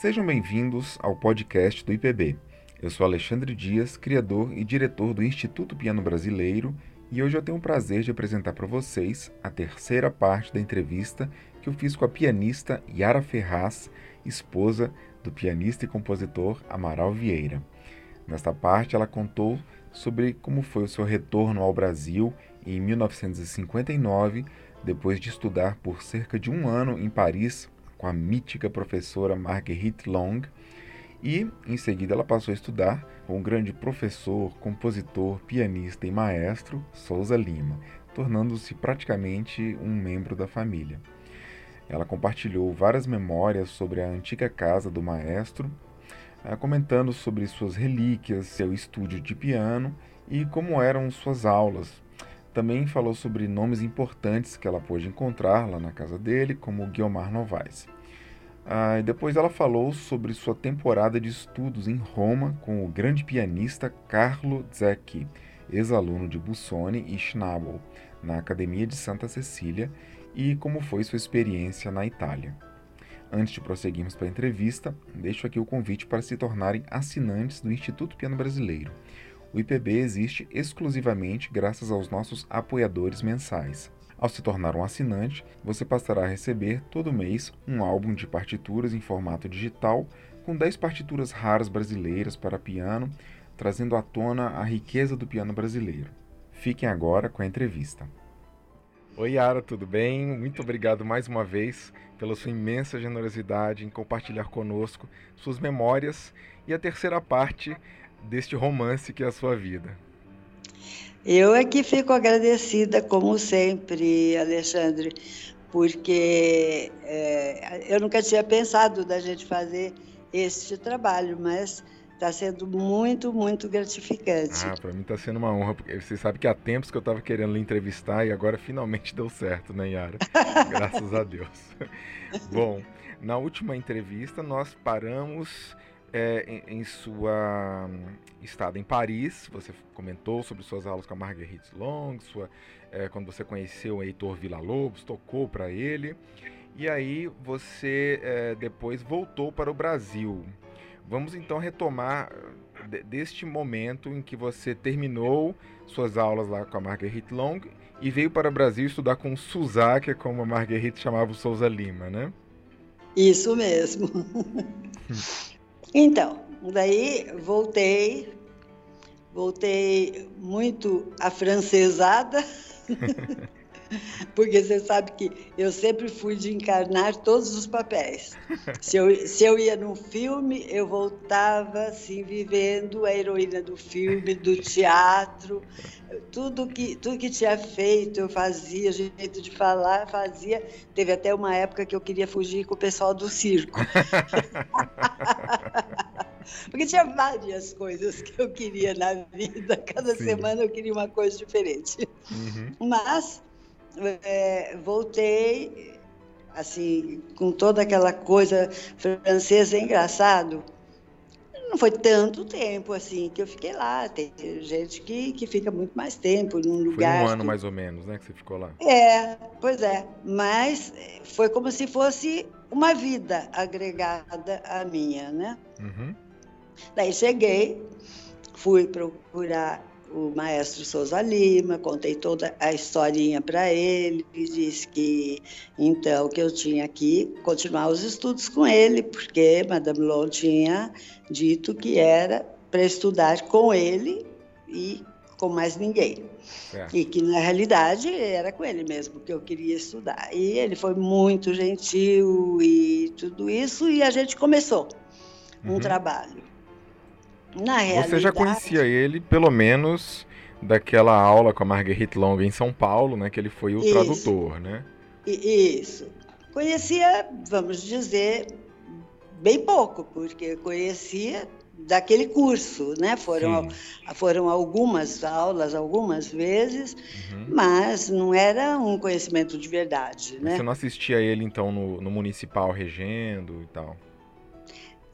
Sejam bem-vindos ao podcast do IPB. Eu sou Alexandre Dias, criador e diretor do Instituto Piano Brasileiro, e hoje eu tenho o prazer de apresentar para vocês a terceira parte da entrevista que eu fiz com a pianista Yara Ferraz, esposa do pianista e compositor Amaral Vieira. Nesta parte, ela contou sobre como foi o seu retorno ao Brasil em 1959, depois de estudar por cerca de um ano em Paris com a mítica professora Marguerite Long, e em seguida ela passou a estudar com o grande professor, compositor, pianista e maestro Souza Lima, tornando-se praticamente um membro da família. Ela compartilhou várias memórias sobre a antiga casa do maestro, eh, comentando sobre suas relíquias, seu estúdio de piano e como eram suas aulas. Também falou sobre nomes importantes que ela pôde encontrar lá na casa dele, como Guiomar Novaes. Ah, depois ela falou sobre sua temporada de estudos em Roma com o grande pianista Carlo Zecchi, ex-aluno de Busoni e Schnabel, na Academia de Santa Cecília, e como foi sua experiência na Itália. Antes de prosseguirmos para a entrevista, deixo aqui o convite para se tornarem assinantes do Instituto Piano Brasileiro. O IPB existe exclusivamente graças aos nossos apoiadores mensais. Ao se tornar um assinante, você passará a receber todo mês um álbum de partituras em formato digital com 10 partituras raras brasileiras para piano, trazendo à tona a riqueza do piano brasileiro. Fiquem agora com a entrevista. Oi, Yara, tudo bem? Muito obrigado mais uma vez pela sua imensa generosidade em compartilhar conosco suas memórias e a terceira parte deste romance que é a sua vida. Eu é que fico agradecida, como sempre, Alexandre, porque é, eu nunca tinha pensado da gente fazer este trabalho, mas está sendo muito, muito gratificante. Ah, para mim está sendo uma honra, porque você sabe que há tempos que eu estava querendo lhe entrevistar e agora finalmente deu certo, né, Yara? Graças a Deus. Bom, na última entrevista nós paramos é, em, em, sua hum, estada em Paris, você comentou sobre suas aulas com a Marguerite Long, sua, é, quando você conheceu o Heitor Villa-Lobos, tocou para ele, e aí você é, depois voltou para o Brasil. Vamos então retomar deste momento em que você terminou suas aulas lá com a Marguerite Long e veio para o Brasil estudar com o Suzak, como a Marguerite chamava o Souza Lima, né? Isso mesmo. Então, daí voltei, voltei muito afrancesada, porque você sabe que eu sempre fui de encarnar todos os papéis. Se eu, se eu ia num filme, eu voltava assim, vivendo a heroína do filme, do teatro, tudo que, tudo que tinha feito eu fazia, jeito de falar, fazia. Teve até uma época que eu queria fugir com o pessoal do circo. Porque tinha várias coisas que eu queria na vida, cada Sim. semana eu queria uma coisa diferente. Uhum. Mas é, voltei, assim, com toda aquela coisa francesa, é engraçado não foi tanto tempo assim que eu fiquei lá. Tem gente que, que fica muito mais tempo num lugar. Foi um ano que... mais ou menos, né, que você ficou lá? É, pois é. Mas foi como se fosse uma vida agregada à minha, né? Uhum. Daí cheguei, fui procurar o maestro Souza Lima, contei toda a historinha para ele, disse que então que eu tinha que continuar os estudos com ele, porque Madame Long tinha dito que era para estudar com ele e com mais ninguém. É. E que na realidade era com ele mesmo que eu queria estudar. E ele foi muito gentil e tudo isso, e a gente começou um uhum. trabalho. Na realidade. Você já conhecia ele, pelo menos, daquela aula com a Marguerite Long em São Paulo, né? Que ele foi o isso. tradutor, né? Isso. Conhecia, vamos dizer, bem pouco, porque conhecia daquele curso, né? Foram, foram algumas aulas, algumas vezes, uhum. mas não era um conhecimento de verdade, né? Você não assistia ele, então, no, no municipal regendo e tal?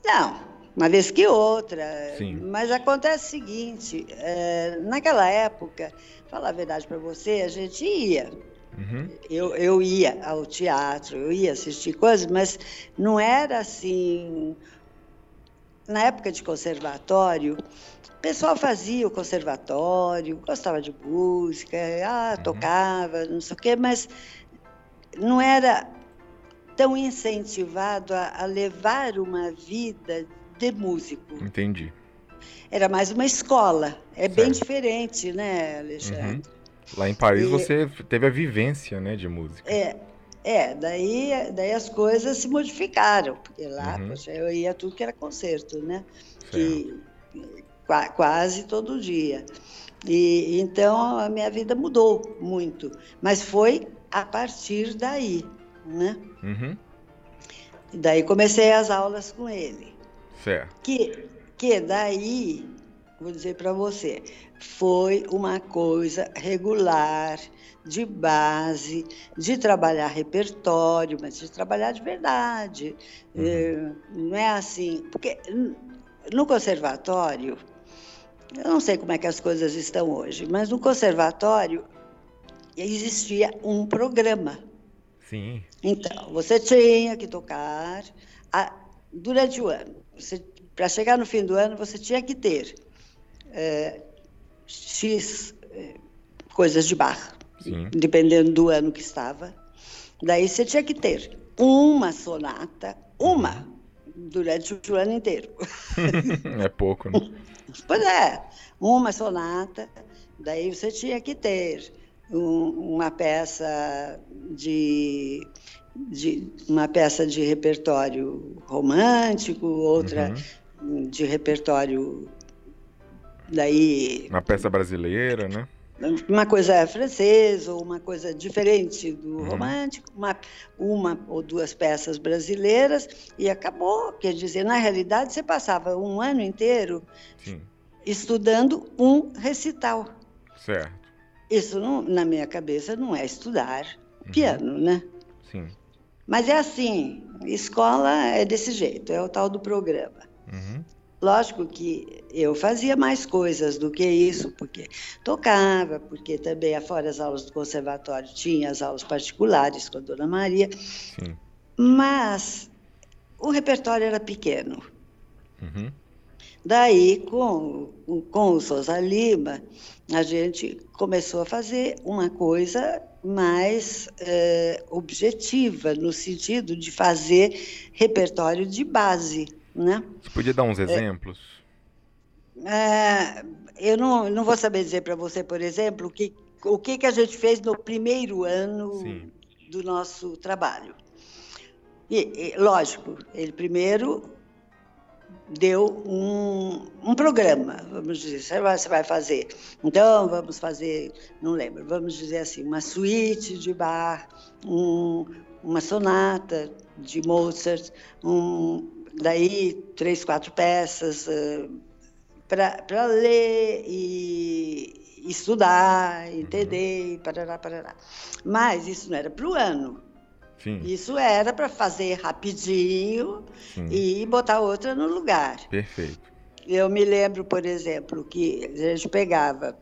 Não, uma vez que outra. Sim. Mas acontece o seguinte: é, naquela época, falar a verdade para você, a gente ia. Uhum. Eu, eu ia ao teatro, eu ia assistir coisas, mas não era assim. Na época de conservatório, o pessoal fazia o conservatório, gostava de música, ah, uhum. tocava, não sei o quê, mas não era tão incentivado a, a levar uma vida de músico. Entendi. Era mais uma escola. É certo. bem diferente, né, Alexandre? Uhum. Lá em Paris e... você teve a vivência, né, de música. É, é, daí, daí as coisas se modificaram, porque lá uhum. poxa, eu ia tudo que era concerto, né? Que, quase todo dia. E então a minha vida mudou muito, mas foi a partir daí, né? Uhum. Daí comecei as aulas com ele. Certo. Que, que daí, vou dizer para você, foi uma coisa regular, de base, de trabalhar repertório, mas de trabalhar de verdade. Uhum. É, não é assim, porque no conservatório, eu não sei como é que as coisas estão hoje, mas no conservatório existia um programa. Sim. Então, você tinha que tocar a, durante o ano. Para chegar no fim do ano, você tinha que ter é, X é, coisas de barra, Sim. dependendo do ano que estava. Daí você tinha que ter uma sonata, uma, durante o ano inteiro. é pouco, né? Pois é, uma sonata, daí você tinha que ter um, uma peça de, de, uma peça de repertório romântico, outra uhum. de repertório daí uma peça brasileira, né? Uma coisa francesa ou uma coisa diferente do uhum. romântico, uma, uma ou duas peças brasileiras e acabou. Quer dizer, na realidade, você passava um ano inteiro Sim. estudando um recital. Certo. Isso, não, na minha cabeça, não é estudar uhum. piano, né? Mas é assim, escola é desse jeito, é o tal do programa. Uhum. Lógico que eu fazia mais coisas do que isso, porque tocava, porque também, fora as aulas do conservatório, tinha as aulas particulares com a Dona Maria. Sim. Mas o repertório era pequeno. Uhum. Daí, com, com o Souza Lima, a gente começou a fazer uma coisa mais é, objetiva, no sentido de fazer repertório de base. Né? Você podia dar uns é. exemplos? É, eu não, não vou saber dizer para você, por exemplo, que, o que, que a gente fez no primeiro ano Sim. do nosso trabalho. E, e, lógico, ele primeiro deu um, um programa, vamos dizer, você vai, você vai fazer. Então, vamos fazer, não lembro, vamos dizer assim, uma suíte de bar, um, uma sonata de Mozart, um, daí três, quatro peças uh, para ler e estudar, entender, uhum. parará, parará. Mas isso não era para o ano. Sim. Isso era para fazer rapidinho Sim. e botar outra no lugar. Perfeito. Eu me lembro, por exemplo, que a gente pegava,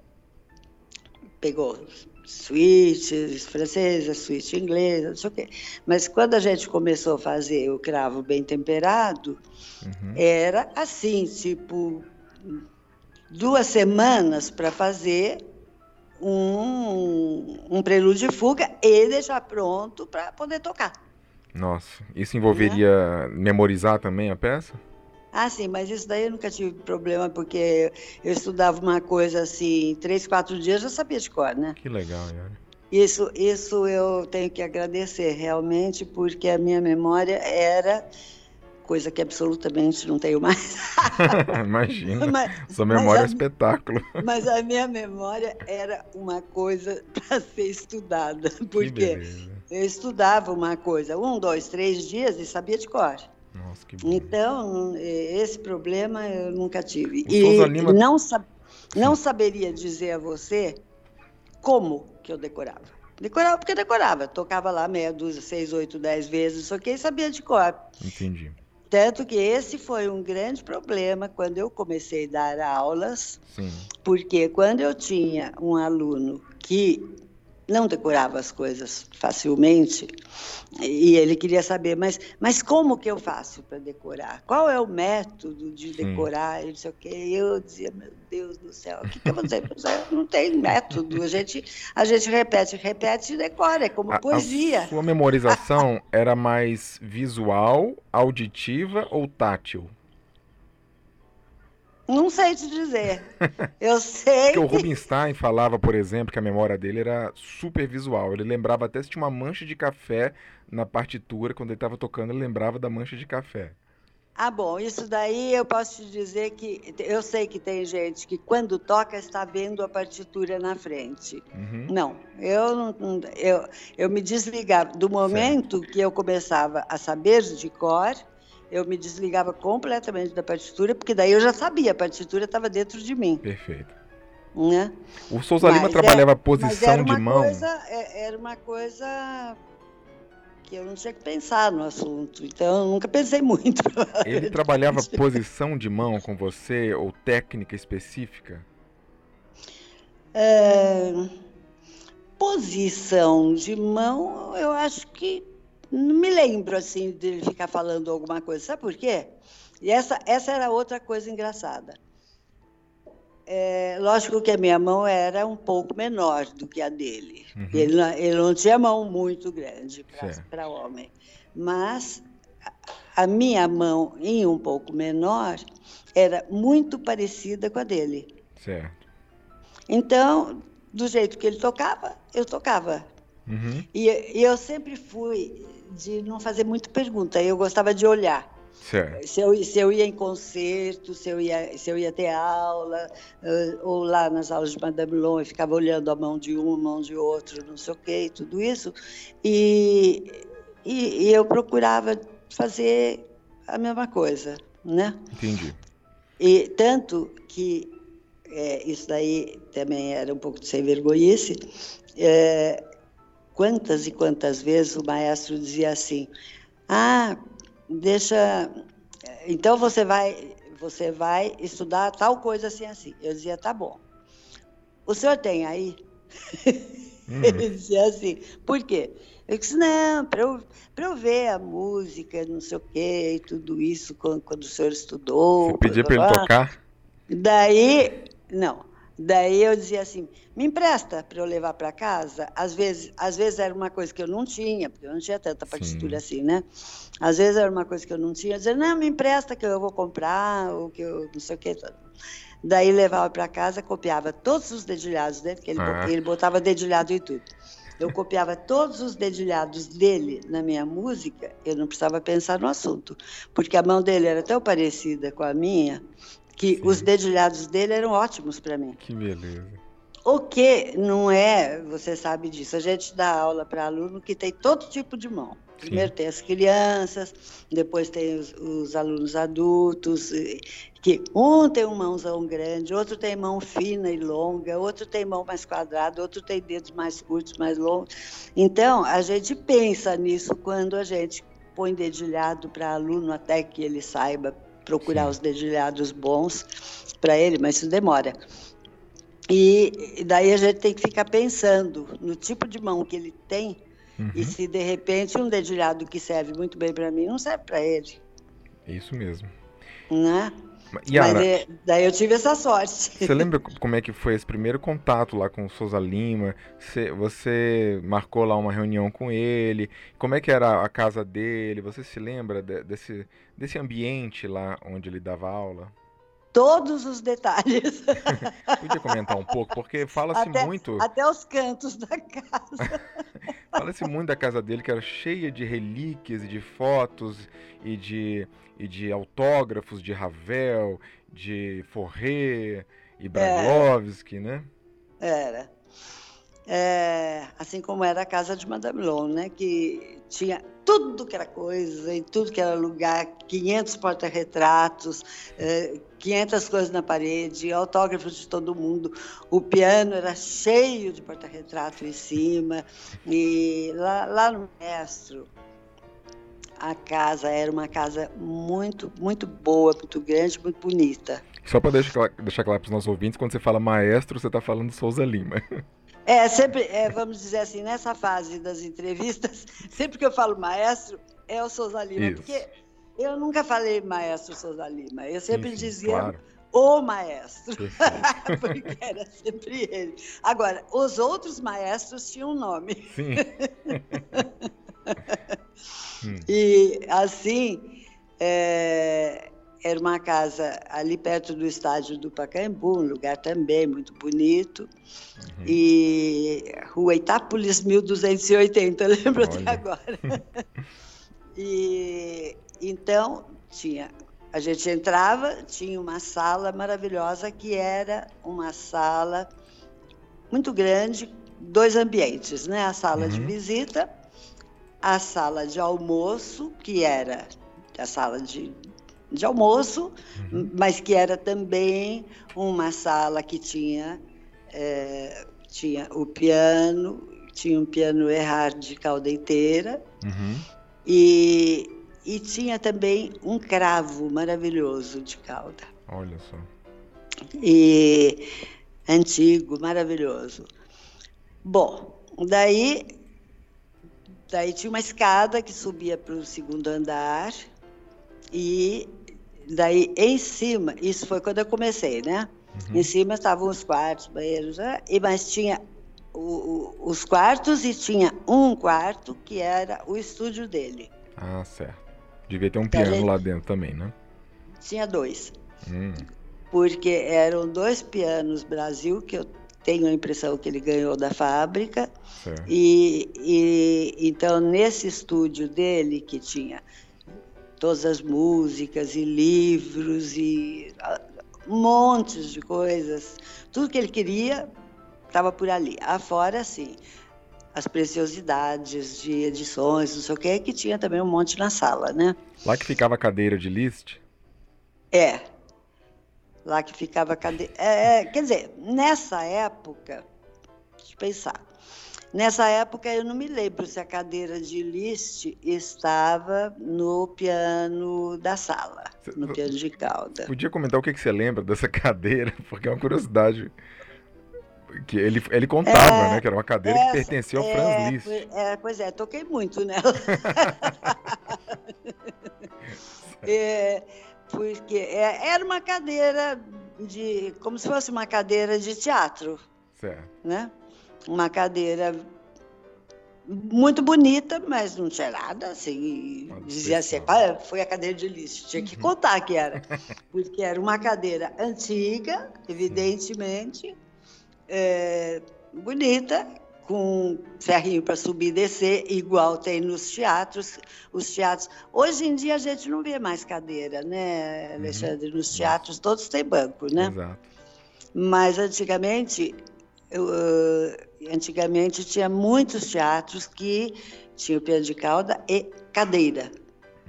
pegou suítes francesa, suíte inglesa, não sei o quê. Mas quando a gente começou a fazer o cravo bem temperado, uhum. era assim, tipo, duas semanas para fazer um, um prelúdio de fuga e deixar pronto para poder tocar. Nossa, isso envolveria né? memorizar também a peça? Ah, sim, mas isso daí eu nunca tive problema, porque eu estudava uma coisa assim, três, quatro dias já sabia de cor, né? Que legal, Yara. Isso, isso eu tenho que agradecer realmente, porque a minha memória era coisa que absolutamente não tenho mais. Imagina, mas, sua memória é espetáculo. Mas a minha memória era uma coisa para ser estudada, porque eu estudava uma coisa, um, dois, três dias e sabia de cor. Nossa, que bom. Então, esse problema eu nunca tive. O e Lima... não, sab... não saberia dizer a você como que eu decorava. Decorava porque decorava. Tocava lá meia dúzia, seis, oito, dez vezes, só que e sabia de cor. Entendi. Tanto que esse foi um grande problema quando eu comecei a dar aulas, Sim. porque quando eu tinha um aluno que não decorava as coisas facilmente e ele queria saber, mas, mas como que eu faço para decorar? Qual é o método de decorar? Sim. E não sei o quê. E eu dizia, meu Deus do céu, o que, que eu vou dizer? Não tem método. A gente, a gente repete, repete e decora, é como a, poesia. A sua memorização era mais visual, auditiva ou tátil? Não sei te dizer. Eu sei. Porque o Rubinstein falava, por exemplo, que a memória dele era super visual. Ele lembrava até se tinha uma mancha de café na partitura, quando ele estava tocando, ele lembrava da mancha de café. Ah, bom, isso daí eu posso te dizer que eu sei que tem gente que quando toca está vendo a partitura na frente. Uhum. Não, eu não, eu, eu me desligava do momento certo. que eu começava a saber de cor eu me desligava completamente da partitura, porque daí eu já sabia, a partitura estava dentro de mim. Perfeito. Né? O Souza Lima trabalhava é, posição de mão. Coisa, é, era uma coisa que eu não tinha que pensar no assunto, então eu nunca pensei muito. Ele trabalhava posição de mão com você ou técnica específica? É, posição de mão, eu acho que não me lembro assim de ele ficar falando alguma coisa. Sabe por quê? E essa, essa era outra coisa engraçada. É, lógico que a minha mão era um pouco menor do que a dele. Uhum. Ele, ele não tinha mão muito grande para homem. Mas a minha mão, em um pouco menor, era muito parecida com a dele. Certo. Então, do jeito que ele tocava, eu tocava. Uhum. E, e, eu sempre fui de não fazer muito pergunta, eu gostava de olhar. Certo. Se eu, se eu ia em concerto, se eu ia, se eu ia ter aula, ou lá nas aulas de Madame Long, eu ficava olhando a mão de um, a mão de outro, não sei o quê, tudo isso. E, e, e eu procurava fazer a mesma coisa, né? Entendi. E tanto que é, isso daí também era um pouco de sem vergonhice, é, quantas e quantas vezes o maestro dizia assim: "Ah, deixa, então você vai, você vai estudar tal coisa assim assim". Eu dizia: "Tá bom". O senhor tem aí? Uhum. Ele dizia assim: "Por quê?" Eu disse, não, para eu, eu ver a música, não sei o quê, e tudo isso, quando, quando o senhor estudou. Você pedia para ele tocar? Daí, não. Daí eu dizia assim, me empresta para eu levar para casa. Às vezes, às vezes era uma coisa que eu não tinha, porque eu não tinha tanta partitura Sim. assim, né? Às vezes era uma coisa que eu não tinha, eu dizia, não, me empresta que eu vou comprar, ou que eu não sei o que. Daí levava para casa, copiava todos os dedilhados dele, que ele, ah. ele botava dedilhado e tudo. Eu copiava todos os dedilhados dele na minha música, eu não precisava pensar no assunto, porque a mão dele era tão parecida com a minha que Sim. os dedilhados dele eram ótimos para mim. Que beleza. O que não é, você sabe disso, a gente dá aula para aluno que tem todo tipo de mão. Primeiro Sim. tem as crianças, depois tem os, os, alunos adultos, que um tem um mãozão grande, outro tem mão fina e longa, outro tem mão mais quadrada, outro tem dedos mais curtos, mais longos. Então, a gente pensa nisso quando a gente põe dedilhado para aluno até que ele saiba procurar Sim. os dedilhados bons para ele, mas isso demora. E daí a gente tem que ficar pensando no tipo de mão que ele tem uhum. e se de repente um dedilhado que serve muito bem para mim não serve para ele. Isso mesmo. Né? Yara, Mas é, daí eu tive essa sorte. Você lembra como é que foi esse primeiro contato lá com o Souza Lima? Você, você, marcou lá uma reunião com ele? Como é que era a casa dele? Você se lembra de, desse, desse ambiente lá onde ele dava aula? Todos os detalhes. Podia comentar um pouco, porque fala-se muito. Até os cantos da casa. fala-se muito da casa dele, que era cheia de relíquias e de fotos e de e de autógrafos de Ravel, de Forré e Brailovsky, né? Era. É, assim como era a casa de Madame Long, né? Que tinha tudo que era coisa, em tudo que era lugar, 500 porta-retratos, é, 500 coisas na parede, autógrafos de todo mundo. O piano era cheio de porta-retrato em cima. E lá, lá no Mestre, a casa era uma casa muito, muito boa, muito grande, muito bonita. Só para deixar, deixar claro para os nossos ouvintes, quando você fala maestro, você está falando Souza Lima. É, sempre, é, vamos dizer assim, nessa fase das entrevistas, sempre que eu falo maestro, é o Souza Lima, Isso. porque eu nunca falei maestro Souza Lima, eu sempre sim, dizia claro. o maestro, porque era sempre ele. Agora, os outros maestros tinham nome. Sim. e assim, é, era uma casa ali perto do estádio do Pacaembu, um lugar também muito bonito. Uhum. E Rua Itápolis 1280, lembro até agora. e então tinha a gente entrava, tinha uma sala maravilhosa que era uma sala muito grande, dois ambientes, né? A sala uhum. de visita, a sala de almoço, que era a sala de de almoço, uhum. mas que era também uma sala que tinha, é, tinha o piano, tinha um piano Erhard de cauda inteira, uhum. e, e tinha também um cravo maravilhoso de cauda. Olha só. E antigo, maravilhoso. Bom, daí, daí tinha uma escada que subia para o segundo andar e Daí, em cima, isso foi quando eu comecei, né? Uhum. Em cima estavam os quartos, banheiros, né? e mas tinha o, o, os quartos e tinha um quarto que era o estúdio dele. Ah, certo. Devia ter um piano gente... lá dentro também, né? Tinha dois. Hum. Porque eram dois pianos Brasil que eu tenho a impressão que ele ganhou da fábrica. E, e então nesse estúdio dele que tinha todas as músicas e livros e montes de coisas. Tudo que ele queria estava por ali. Afora, sim, as preciosidades de edições, não sei o que, que tinha também um monte na sala, né? Lá que ficava a cadeira de list? É. Lá que ficava a cadeira. É, é, quer dizer, nessa época, deixa eu pensar. Nessa época, eu não me lembro se a cadeira de Liszt estava no piano da sala, no piano de cauda. Podia comentar o que, que você lembra dessa cadeira? Porque é uma curiosidade que ele, ele contava, é, né? Que era uma cadeira essa, que pertencia ao é, Franz Liszt. É, pois é, toquei muito nela. é, porque é, era uma cadeira de. como se fosse uma cadeira de teatro. Certo. Né? uma cadeira muito bonita, mas não tinha nada assim. dizia assim, ah, foi a cadeira de lixo. Tinha que contar que era. Porque era uma cadeira antiga, evidentemente, é, bonita, com ferrinho para subir e descer, igual tem nos teatros. Os teatros. Hoje em dia a gente não vê mais cadeira, né, uhum. Alexandre? Nos teatros todos têm banco, né? Exato. Mas antigamente eu, antigamente tinha muitos teatros que tinham piano de cauda e cadeira.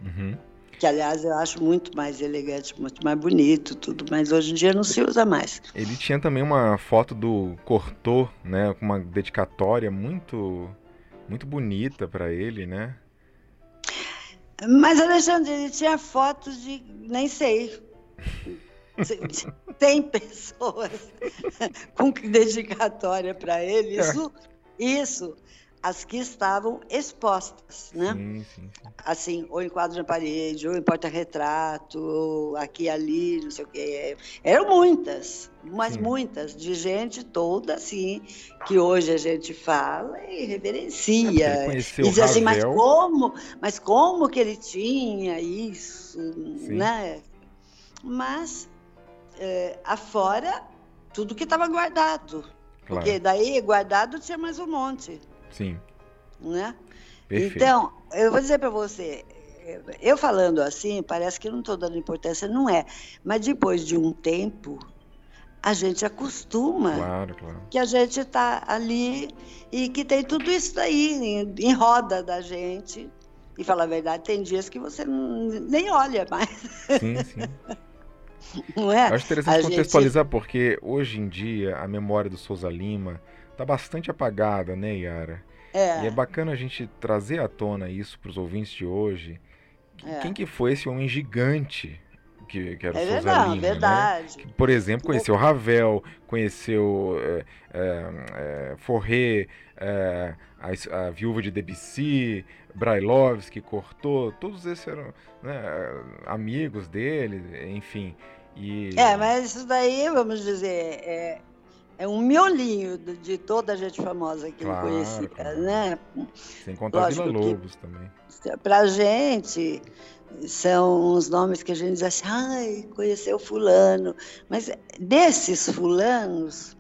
Uhum. Que, aliás, eu acho muito mais elegante, muito mais bonito, tudo, mas hoje em dia não se usa mais. Ele tinha também uma foto do Cortor, né, com uma dedicatória muito, muito bonita para ele, né? Mas, Alexandre, ele tinha fotos de, nem sei, tem pessoas com dedicatória para ele. Isso, isso, as que estavam expostas, né? Sim, sim, sim. Assim, ou em quadro na parede, ou em porta-retrato, ou aqui ali, não sei o quê. Eram muitas, mas muitas, de gente toda assim, que hoje a gente fala e reverencia. É, e diz assim, mas como, mas como que ele tinha isso, né? Mas é, afora tudo que estava guardado. Claro. Porque daí guardado tinha mais um monte. Sim. Né? Perfeito. Então, eu vou dizer para você, eu falando assim, parece que não estou dando importância, não é. Mas depois de um tempo, a gente acostuma claro, claro. que a gente está ali e que tem tudo isso daí em, em, roda da gente. E falar a verdade, tem dias que você nem olha mais. Sim, sim. Não é? Eu acho interessante a contextualizar gente... porque hoje em dia a memória do Souza Lima está bastante apagada, né, Yara? É. E é bacana a gente trazer à tona isso para os ouvintes de hoje. É. Quem que foi esse homem gigante que, que era o é Souza não, Lima, né? verdade. Né? Que, por exemplo, conheceu Ravel, conheceu é, é, Forré, é, a, a, Viúva de Debussy, Brailovsky, Cortot, todos esses eram né, amigos dele, enfim. E... É, mas isso daí, vamos dizer, é, um miolinho de toda a gente famosa que claro, ele conhecia, claro. né? Sem contar Vila Lobos também. Pra gente, são os nomes que a gente diz assim, ai, conheceu fulano. Mas desses fulanos,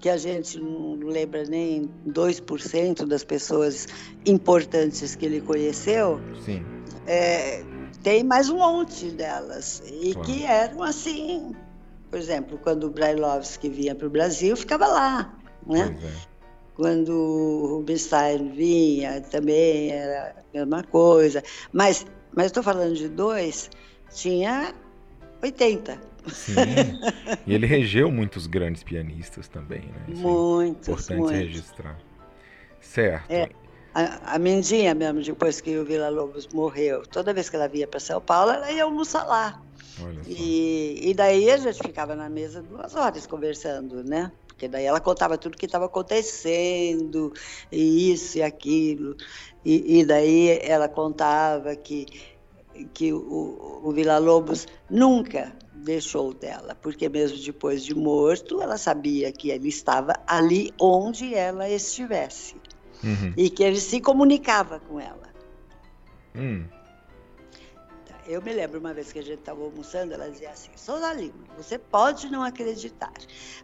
que a gente não lembra nem 2% das pessoas importantes que ele conheceu, é, tem mais um monte delas. E claro. que eram assim, por exemplo, quando o Brailovsky vinha para o Brasil, ficava lá, né? É. Quando o Rubinstein vinha, também era a mesma coisa. Mas mas estou falando de dois, tinha 80. Sim. e ele regeu muitos grandes pianistas também, né? Isso é muitos, é importante muitos. registrar. Certo. É, a, a Mendinha mesmo, depois que o Vila Lobos morreu, toda vez que ela via para São Paulo, ela ia almoçar lá. E, e daí a gente ficava na mesa duas horas conversando, né? Porque daí ela contava tudo que estava acontecendo, e isso e aquilo. E, e daí ela contava que, que o, o Vila Lobos nunca deixou dela, porque mesmo depois de morto, ela sabia que ele estava ali onde ela estivesse. Uhum. E que ele se comunicava com ela. Hum. Eu me lembro uma vez que a gente estava almoçando, ela dizia assim: Souza Lima, você pode não acreditar,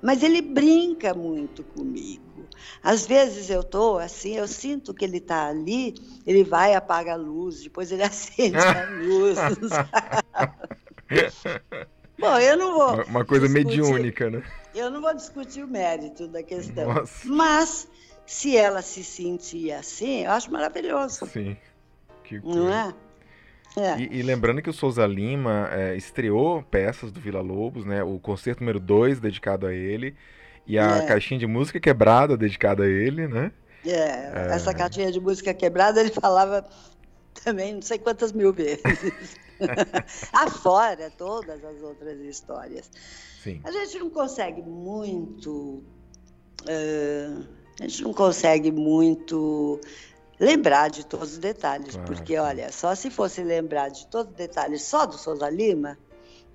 mas ele brinca muito comigo. Às vezes eu estou assim, eu sinto que ele está ali, ele vai apaga a luz, depois ele acende a luz. Bom, eu não vou. Uma coisa discutir, mediúnica, né? Eu não vou discutir o mérito da questão. Nossa. Mas se ela se sentir assim, eu acho maravilhoso. Sim. Que coisa. Não é? É. E, e, lembrando que o Souza Lima é, estreou peças do Vila Lobos, né? O concerto número 2 dedicado a ele. E a é. caixinha de música quebrada dedicada a ele, né? É, essa caixinha de música quebrada ele falava também não sei quantas mil vezes. Afora todas as outras histórias. Sim. A gente não consegue muito. Uh, a gente não consegue muito lembrar de todos os detalhes, claro. porque olha, só se fosse lembrar de todos os detalhes só do Souza Lima,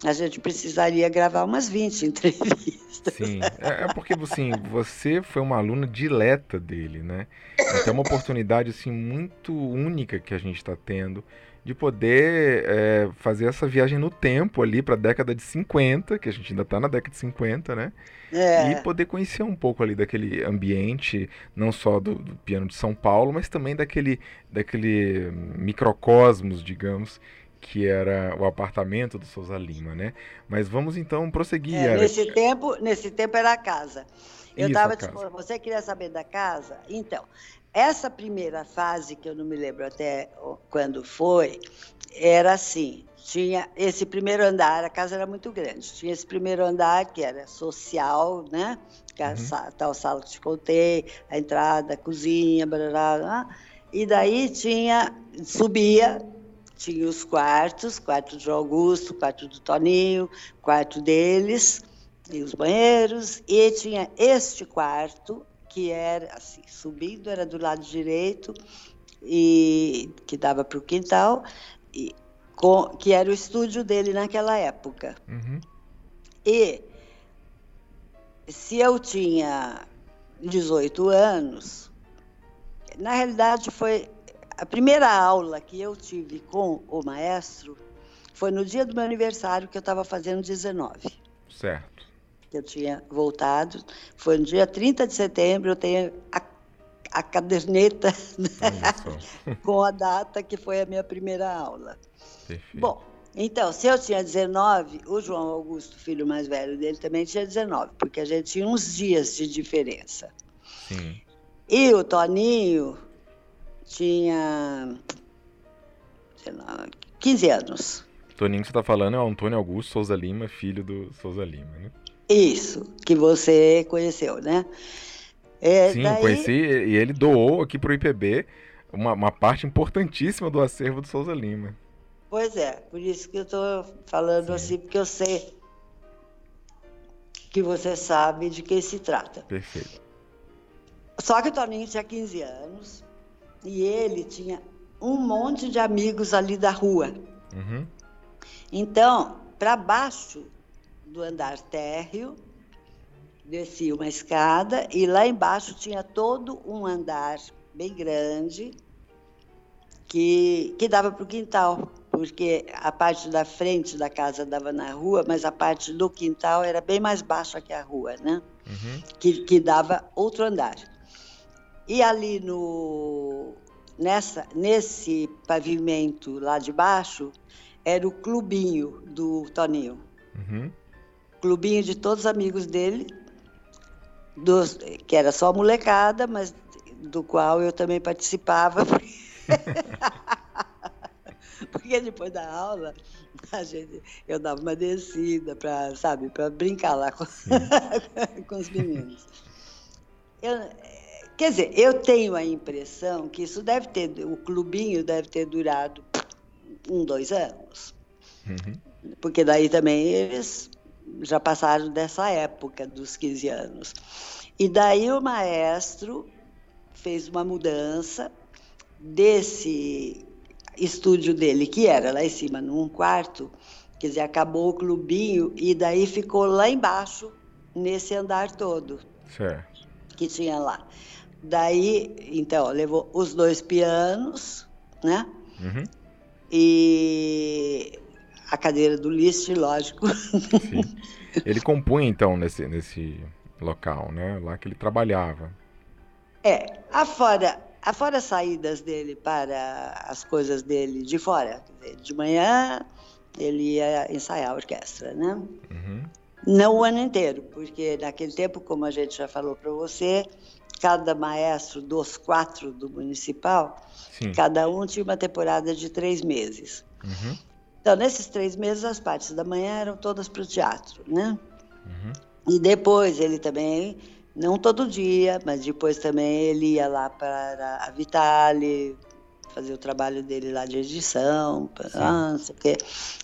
a gente precisaria gravar umas 20 entrevistas. Sim, é, é porque assim, você foi uma aluna dileta dele, né? Então é uma oportunidade assim, muito única que a gente está tendo de poder é, fazer essa viagem no tempo ali para a década de 50, que a gente ainda está na década de 50, né? É. E poder conhecer um pouco ali daquele ambiente, não só do, do, piano de São Paulo, mas também daquele, daquele microcosmos, digamos, que era o apartamento do Souza Lima, né? Mas vamos então prosseguir. É, nesse, tempo, nesse tempo era a casa. Eu estava tipo, você queria saber da casa? Então, essa primeira fase, que eu não me lembro até quando foi, era assim: tinha esse primeiro andar, a casa era muito grande, tinha esse primeiro andar que era social, né? Que uhum. a tal sala que te contei, a entrada, a cozinha, blá, blá, blá, e daí tinha, subia, tinha os quartos, quarto de Augusto, quarto do Toninho, quarto deles, e os banheiros, e tinha este quarto, que era assim, subindo, era do lado direito, e que dava para o quintal, e, com, que era o estúdio dele naquela época. Uhum. E se eu tinha 18 anos, na realidade foi a primeira aula que eu tive com o maestro foi no dia do meu aniversário que eu estava fazendo 19. Certo que eu tinha voltado. Foi no dia 30 de setembro, eu tenho a, a caderneta né? com a data que foi a minha primeira aula. Perfeito. Bom, então, se eu tinha 19, o João Augusto, filho mais velho dele, também tinha 19, porque a gente tinha uns dias de diferença. Sim. E o Toninho tinha sei lá, 15 anos. Toninho que você está falando é o Antônio Augusto Souza Lima, filho do Souza Lima, né? Isso, que você conheceu, né? É, Sim, daí... conheci e ele doou aqui para o IPB uma, uma, parte importantíssima do acervo do Souza Lima. Pois é, por isso que eu estou falando Sim. assim, porque eu sei que você sabe de quem se trata. Perfeito. Só que o Toninho tinha 15 anos e ele tinha um monte de amigos ali da rua. Uhum. Então, para baixo do andar térreo, descia uma escada e lá embaixo tinha todo um andar bem grande que, que dava para o quintal, porque a parte da frente da casa dava na rua, mas a parte do quintal era bem mais baixa que a rua, né? Uhum. Que, que dava outro andar. E ali no, nessa, nesse pavimento lá de baixo era o clubinho do Toninho. Uhum. Clubinho de todos os amigos dele, dos, que era só molecada, mas do qual eu também participava. Porque depois da aula, a gente, eu dava uma descida para, sabe, para brincar lá com, com os meninos. Eu, quer dizer, eu tenho a impressão que isso deve ter, o clubinho deve ter durado um, dois anos. Uhum. Porque daí também eles já passaram dessa época dos 15 anos. E daí o maestro fez uma mudança desse estúdio dele, que era lá em cima, num quarto, quer dizer, acabou o clubinho e daí ficou lá embaixo, nesse andar todo. Certo. Que tinha lá. Daí, então, levou os dois pianos, né? Uhum. E a cadeira do Liszt, lógico. Sim. Ele compunha, então, nesse, nesse local, né? Lá que ele trabalhava. É, afora, afora saídas dele para as coisas dele de fora, de manhã ele ia ensaiar a orquestra, né? Uhum. Não o ano inteiro, porque naquele tempo, como a gente já falou para você, cada maestro dos quatro do municipal, Sim. cada um tinha uma temporada de três meses. Uhum. Então, nesses três meses, as partes da manhã eram todas para o teatro, né? Uhum. E depois ele também não todo dia, mas depois também ele ia lá para a Vitale, fazer o trabalho dele lá de edição, ah, não sei o quê.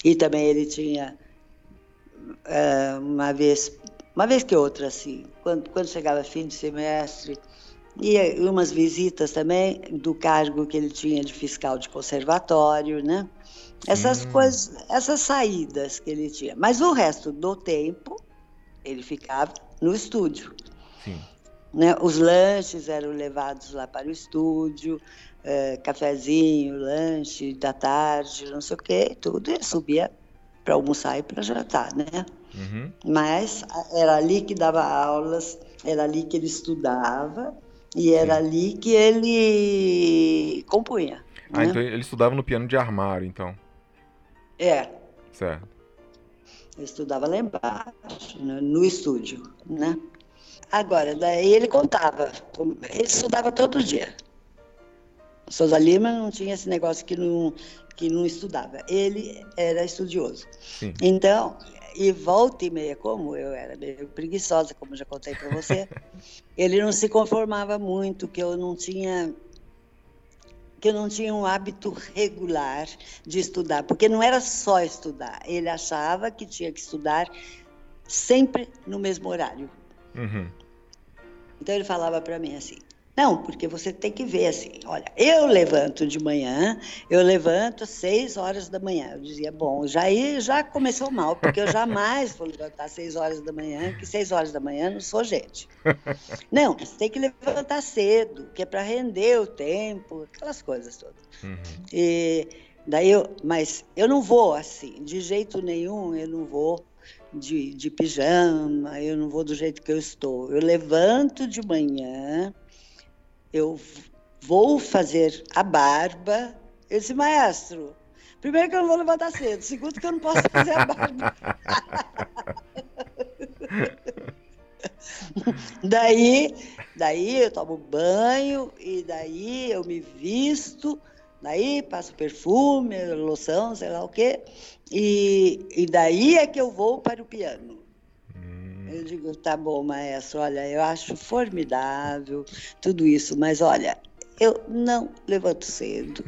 E também ele tinha é, uma vez, uma vez que outra, assim, quando, quando chegava fim de semestre, e umas visitas também do cargo que ele tinha de fiscal de conservatório, né? Essas hum. coisas, essas saídas que ele tinha. Mas o resto do tempo ele ficava no estúdio. Sim. Né? Os lanches eram levados lá para o estúdio, é, cafezinho, lanche da tarde, não sei o quê, tudo, e subia para almoçar e para jantar, né? Uhum. Mas era ali que dava aulas, era ali que ele estudava e era Sim. ali que ele compunha. Ah, né? então ele estudava no piano de armário, então? É. Certo. Eu estudava lá embaixo, no, no estúdio, né? Agora, daí ele contava, ele estudava todo dia. Souza Lima não tinha esse negócio que não, que não estudava. Ele era estudioso. Sim. Então, e volta e meia, como eu era meio preguiçosa, como já contei para você, ele não se conformava muito, que eu não tinha que eu não tinha um hábito regular de estudar, porque não era só estudar, ele achava que tinha que estudar sempre no mesmo horário. Uhum. Então ele falava para mim assim: não, porque você tem que ver assim, olha, eu levanto de manhã, eu levanto às seis horas da manhã. Eu dizia, bom, já aí já começou mal, porque eu jamais vou levantar às seis horas da manhã, que seis horas da manhã não sou gente. Não, você tem que levantar cedo, que é para render o tempo, aquelas coisas todas. Uhum. E daí eu, mas eu não vou assim, de jeito nenhum, eu não vou de, de pijama, eu não vou do jeito que eu estou. Eu levanto de manhã, eu vou fazer a barba. Eu disse, maestro, primeiro que eu não vou levantar cedo, segundo que eu não posso fazer a barba. daí, daí eu tomo banho e daí eu me visto, daí passo perfume, loção, sei lá o quê, e, e daí é que eu vou para o piano. Eu digo, tá bom, maestro, olha, eu acho formidável tudo isso, mas olha, eu não levanto cedo.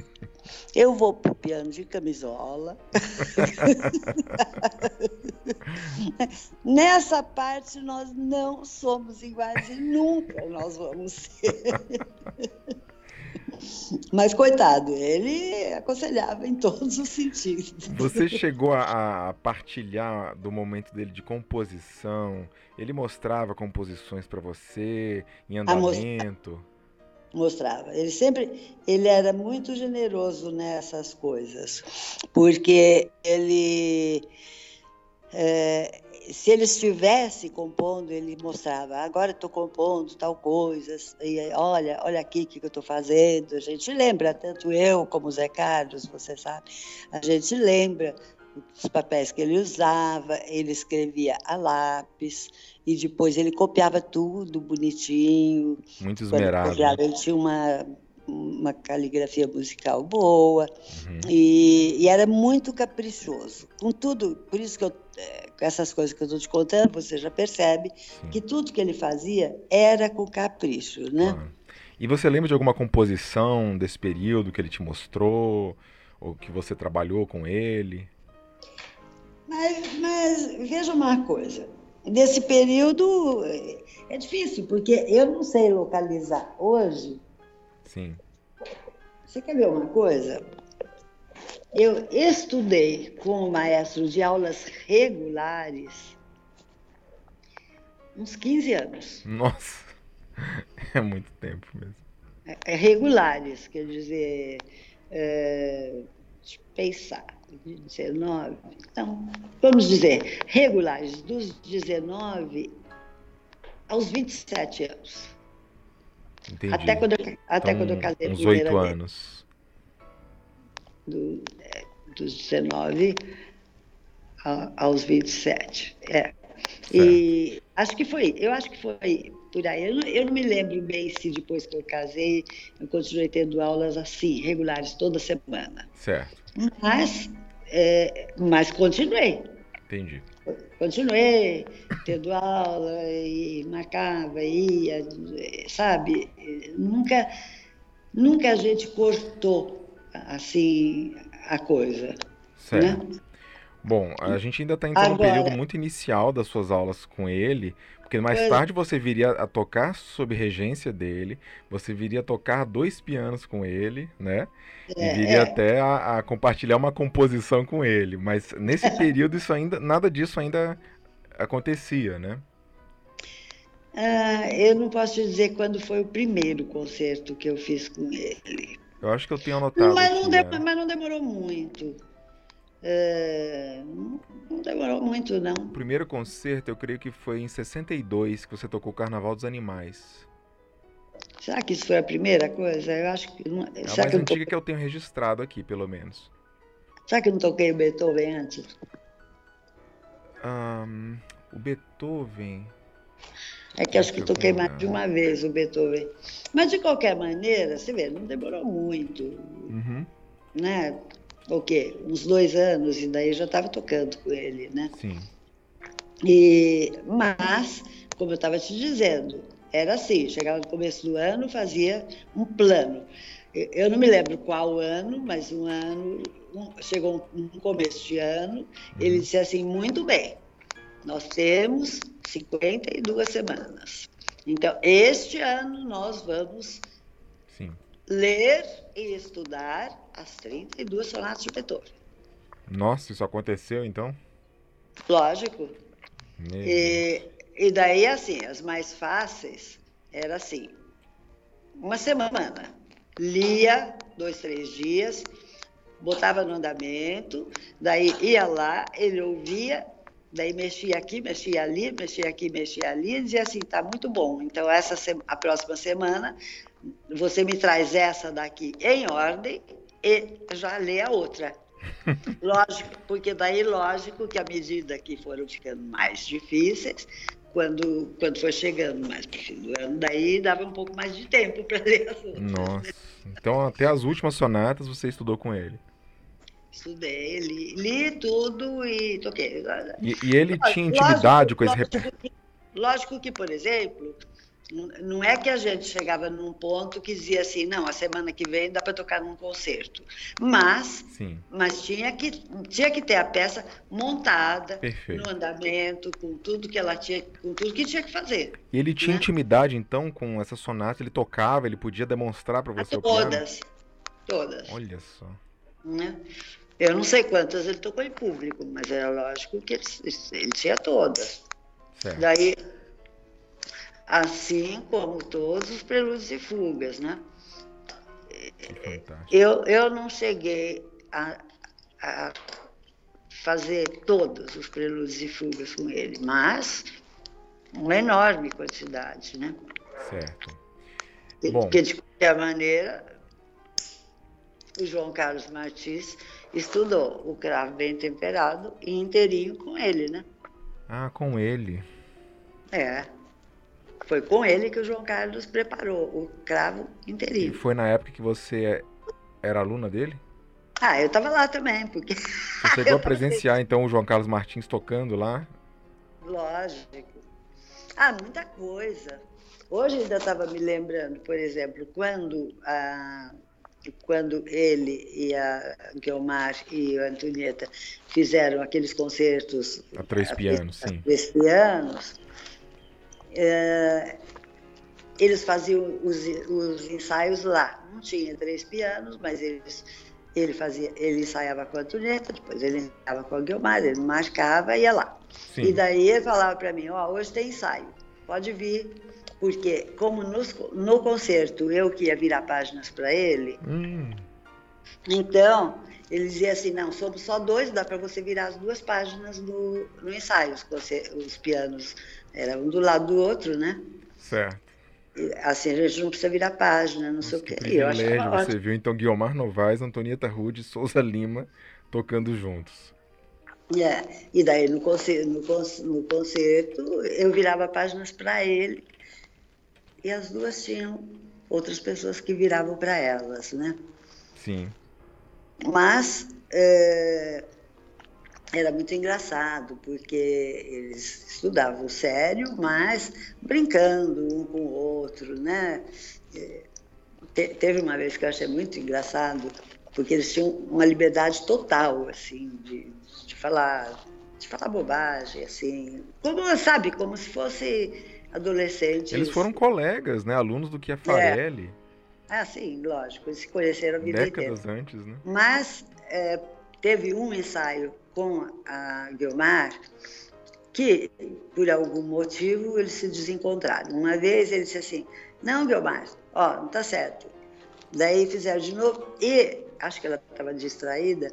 Eu vou pro piano de camisola. Nessa parte nós não somos iguais e nunca nós vamos ser. Mas coitado, ele aconselhava em todos os sentidos. Você chegou a, partilhar do momento dele de composição? Ele mostrava composições para você em andamento? mostrava. Ele sempre, ele era muito generoso nessas coisas, porque ele, é, se ele estivesse compondo, ele mostrava. Agora estou compondo tal coisa. E olha, olha aqui o que, que eu estou fazendo. A gente lembra, tanto eu como o Zé Carlos, você sabe. A gente lembra os papéis que ele usava. Ele escrevia a lápis e depois ele copiava tudo bonitinho. Muito esmerado. Ele, copiava, ele tinha uma, uma caligrafia musical boa uhum. e, e, era muito caprichoso. Com tudo, por isso que eu, com essas coisas que eu estou te contando, você já percebe Sim. que tudo que ele fazia era com capricho, né? E você lembra de alguma composição desse período que ele te mostrou ou que você trabalhou com ele? Mas, mas veja uma coisa, Nesse período é difícil, porque eu não sei localizar hoje. Sim. Você quer ver uma coisa? Eu estudei com o maestro de aulas regulares uns 15 anos. Nossa, é muito tempo mesmo. É, é regulares, quer dizer, é, pensar. 19, então, vamos dizer, regulares, dos 19 aos 27 anos. Entendi. Até quando eu, até então, quando eu casei. Uns oito anos. Do, dos 19 aos 27. É. Certo. E acho que foi, eu acho que foi por aí. Eu não, eu não me lembro bem se depois que eu casei eu continuei tendo aulas assim, regulares, toda semana. Certo. Mas é, mas continuei. Entendi. Continuei tendo aula e marcava, ia, sabe? Nunca, nunca a gente cortou assim a coisa. Certo. Né? Bom, a gente ainda está entrando Agora, no período muito inicial das suas aulas com ele, porque mais pois... tarde você viria a tocar sob regência dele, você viria a tocar dois pianos com ele, né? É, e viria é. até a, a, compartilhar uma composição com ele. Mas nesse período isso ainda, nada disso ainda acontecia, né? Ah, eu não posso dizer quando foi o primeiro concerto que eu fiz com ele. Eu acho que eu tenho anotado. Mas, não, de, é. mas não demorou muito. É, não demorou muito, não. O primeiro concerto, eu creio que foi em 62, que você tocou o Carnaval dos Animais. Será que isso foi a primeira coisa? Eu acho que. Não, é a mais que antiga que eu tenho registrado aqui, pelo menos. Será que eu não toquei o Beethoven antes? Um, o Beethoven. É que acho que toquei mais de uma vez o Beethoven. Mas de qualquer maneira, você vê, não demorou muito. Uhum. Né? o quê? Uns dois anos, e daí eu já estava tocando com ele, né? Sim. E, mas, como eu estava te dizendo, era assim, chegava no começo do ano, fazia um plano. Eu não me lembro qual ano, mas um ano, um, chegou um começo de ano, uhum. ele disse assim, muito bem, nós temos 52 semanas. Então, este ano nós vamos Sim. ler e estudar as 32 sonatas de Beethoven. Nossa, isso aconteceu então? Lógico. E, e daí, assim, as mais fáceis era assim: uma semana, lia dois, três dias, botava no andamento, daí ia lá, ele ouvia, daí mexia aqui, mexia ali, mexia aqui, mexia ali, e dizia assim: tá muito bom. Então, essa a próxima semana, você me traz essa daqui em ordem e já lê a outra. lógico, porque daí, lógico que à medida que foram ficando mais difíceis, quando, quando foi chegando mais para o fim do ano, daí dava um pouco mais de tempo para ler as outras. Nossa, então até as últimas sonatas você estudou com ele. Estudei, li, li tudo e toquei. E, e ele tinha intimidade lógico, com esse lógico, lógico que, por exemplo, Não é que a gente chegava num ponto que dizia assim, não, a semana que vem dá para tocar num concerto. Mas, Sim. mas tinha, que, tinha que ter a peça montada Perfeito. no andamento, com tudo que ela tinha, com tudo que tinha que fazer. E ele tinha né? intimidade, então, com essa sonata? Ele tocava, ele podia demonstrar para você todas, Todas. Olha só. Né? Eu não sei quantas ele tocou em público, mas era lógico que ele, ele tinha todas. Certo. Daí assim como todos os prelúdios e fugas, né? Eu, eu não cheguei a, a fazer todos os prelúdios e fugas com ele, mas uma enorme quantidade, né? Certo. Bom. Porque, de qualquer maneira, o João Carlos Martins estudou o cravo bem temperado e inteirinho com ele, né? Ah, com ele. É. Foi com ele que o João Carlos preparou o cravo inteirinho. E foi na época que você era aluna dele? Ah, eu estava lá também, porque. Você chegou a presenciar então o João Carlos Martins tocando lá? Lógico. Ah, muita coisa. Hoje ainda estava me lembrando, por exemplo, quando a, quando ele e a Guilmar e a Antonieta fizeram aqueles concertos a três pianos, a, sim. A três pianos, é, eles faziam os, os, ensaios lá. Não tinha três pianos, mas eles, ele fazia, ele ensaiava com a Antonieta, depois ele ensaiava com a Guilmar, ele marcava e ia lá. Sim. E daí ele falava para mim, ó, oh, hoje tem ensaio, pode vir. Porque como nos, no concerto eu que ia virar páginas para ele, hum. então ele dizia assim, não, somos só dois, dá para você virar as duas páginas no, no ensaio, os, os pianos era um do lado do outro, né? Certo. E, assim, a gente não precisa virar página, não Nossa, sei o quê. Que eu acho você ótimo. viu então Guilmar Novaes, Antonieta Rude e Souza Lima tocando juntos. É, e daí no concerto, no, no concerto eu virava páginas para ele e as duas tinham outras pessoas que viravam para elas, né? Sim. Mas é, era muito engraçado, porque eles estudavam sério, mas brincando um com o outro, né? É, te, teve uma vez que eu achei muito engraçado, porque eles tinham uma liberdade total, assim, de, de falar de falar bobagem, assim, como, sabe, como se fosse adolescentes. Eles foram colegas, né, alunos do Chiafarelli. É. Ah, sim, lógico, eles se conheceram a vida Décadas inteira. antes, né? Mas é, teve um ensaio com a Guilmar que, por algum motivo, eles se desencontraram. Uma vez ele disse assim, não, Guilmar, ó, não tá certo. Daí fizeram de novo e, acho que ela estava distraída,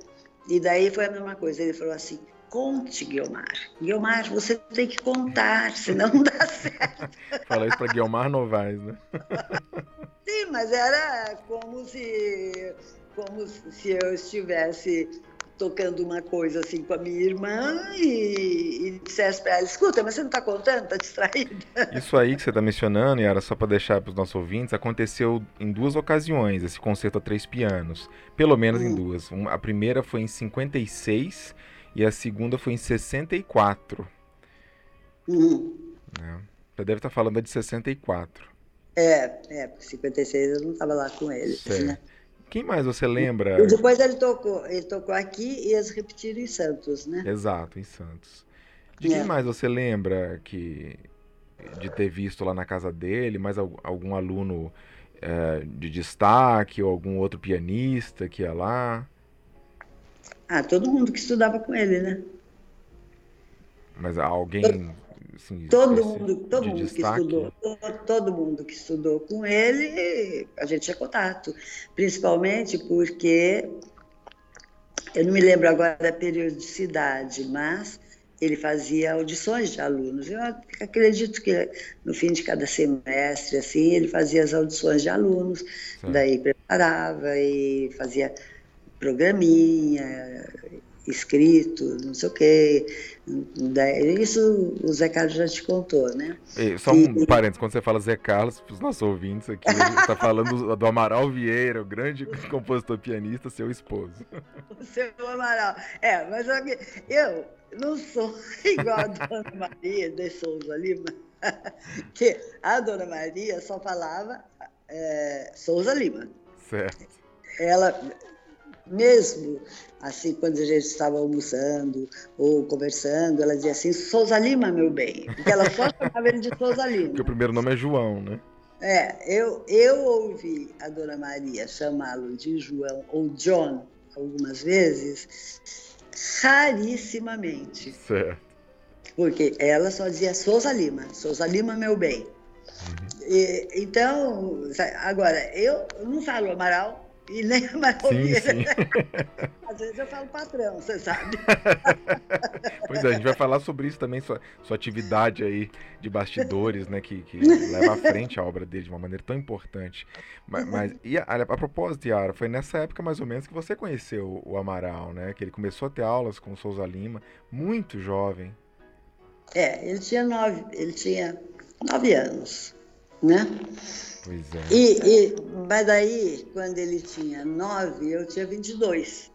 e daí foi a mesma coisa. Ele falou assim, conte, Guilmar. Guilmar, você tem que contar, senão não dá certo. Fala isso para Guilmar Novaes, né? Sim, mas era como se, como se eu estivesse tocando uma coisa assim com a minha irmã e, e dissesse para ela, escuta, mas você não está contando, está distraída. Isso aí que você está mencionando, e era só para deixar para os nossos ouvintes, aconteceu em duas ocasiões, esse concerto a três pianos, pelo menos hum. em duas. A primeira foi em 56 e a segunda foi em 64. Hum. É. Você deve estar falando de 64. É, é, porque 56 eu não estava lá com ele. Né? Quem mais você lembra? E depois ele tocou, ele tocou aqui e eles repetiram em Santos, né? Exato, em Santos. De quem é. mais você lembra que de ter visto lá na casa dele, mais algum aluno é, de destaque ou algum outro pianista que ia lá? Ah, todo mundo que estudava com ele, né? Mas alguém Assim, todo mundo, todo mundo que estudou, todo, todo, mundo que estudou com ele, a gente tinha contato, principalmente porque eu não me lembro agora da periodicidade, mas ele fazia audições de alunos. Eu acredito que no fim de cada semestre, assim, ele fazia as audições de alunos, Sim. daí preparava e fazia programinha, escrito, não sei o quê. Isso o Zé Carlos já te contou, né? E, só um e... parênteses, quando você fala Zé Carlos, para os nossos ouvintes aqui, está falando do Amaral Vieira, o grande compositor pianista, seu esposo. O seu Amaral. É, mas eu não sou igual a Dona Maria de Souza Lima. que a Dona Maria só falava é, Souza Lima. Certo. Ela, mesmo assim, quando a gente estava almoçando ou conversando, ela dizia assim, Souza Lima, meu bem. Porque ela só chamava ele de Souza Lima. Porque o primeiro nome é João, né? É, eu, eu ouvi a Dona Maria chamá-lo de João ou John algumas vezes, rarissimamente. Certo. Porque ela só dizia Souza Lima, Souza Lima, meu bem. Uhum. E, então, agora, eu não falo Amaral, e nem a maravilha. Sim, sim. Às vezes eu falo patrão, você sabe. pois é, a gente vai falar sobre isso também, sua, sua atividade aí de bastidores, né, que, que leva à frente a obra dele de uma maneira tão importante. Mas, mas e a, a, a, propósito, Yara, foi nessa época mais ou menos que você conheceu o Amaral, né? Que ele começou a ter aulas com o Souza Lima, muito jovem. É, ele tinha nove, ele tinha nove anos, né? Pois é. E, e, mas daí, quando ele tinha nove, eu tinha 22.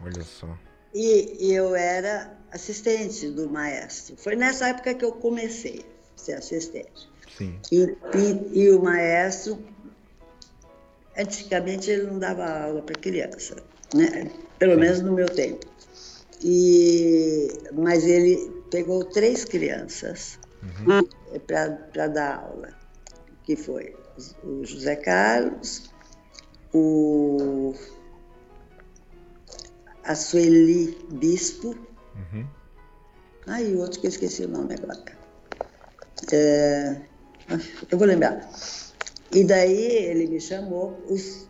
Olha só. E, e eu era assistente do maestro. Foi nessa época que eu comecei a ser assistente. Sim. E, e, e o maestro, antigamente ele não dava aula para criança, né? pelo Sim. menos no meu tempo. E, mas ele pegou três crianças uhum. para dar aula que foi o José Carlos, o a Sueli Bispo, uhum. ah, e o outro que eu esqueci o nome agora. É, eu vou lembrar. E daí ele me chamou, os,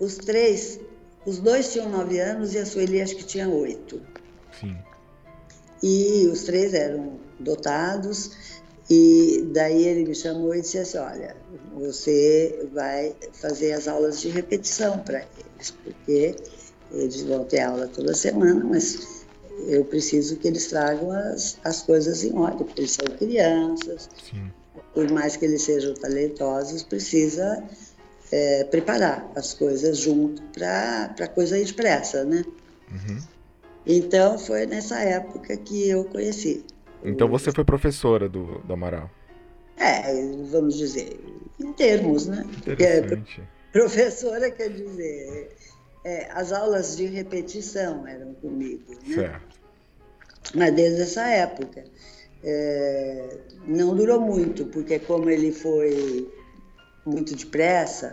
os três, os dois tinham nove anos e a Sueli acho que tinha oito. Sim. E os três eram dotados e daí ele me chamou e disse assim: Olha, você vai fazer as aulas de repetição para eles, porque eles vão ter aula toda semana, mas eu preciso que eles tragam as, as coisas em ordem, porque eles são crianças. Sim. Por mais que eles sejam talentosos, precisa é, preparar as coisas junto para a coisa ir depressa, né? Uhum. Então foi nessa época que eu conheci. Então você foi professora do, do Amaral? É, vamos dizer, em termos, né? Interessante. professora quer dizer, é, as aulas de repetição eram comigo, né? Certo. Mas desde essa época. É, não durou muito, porque como ele foi muito depressa,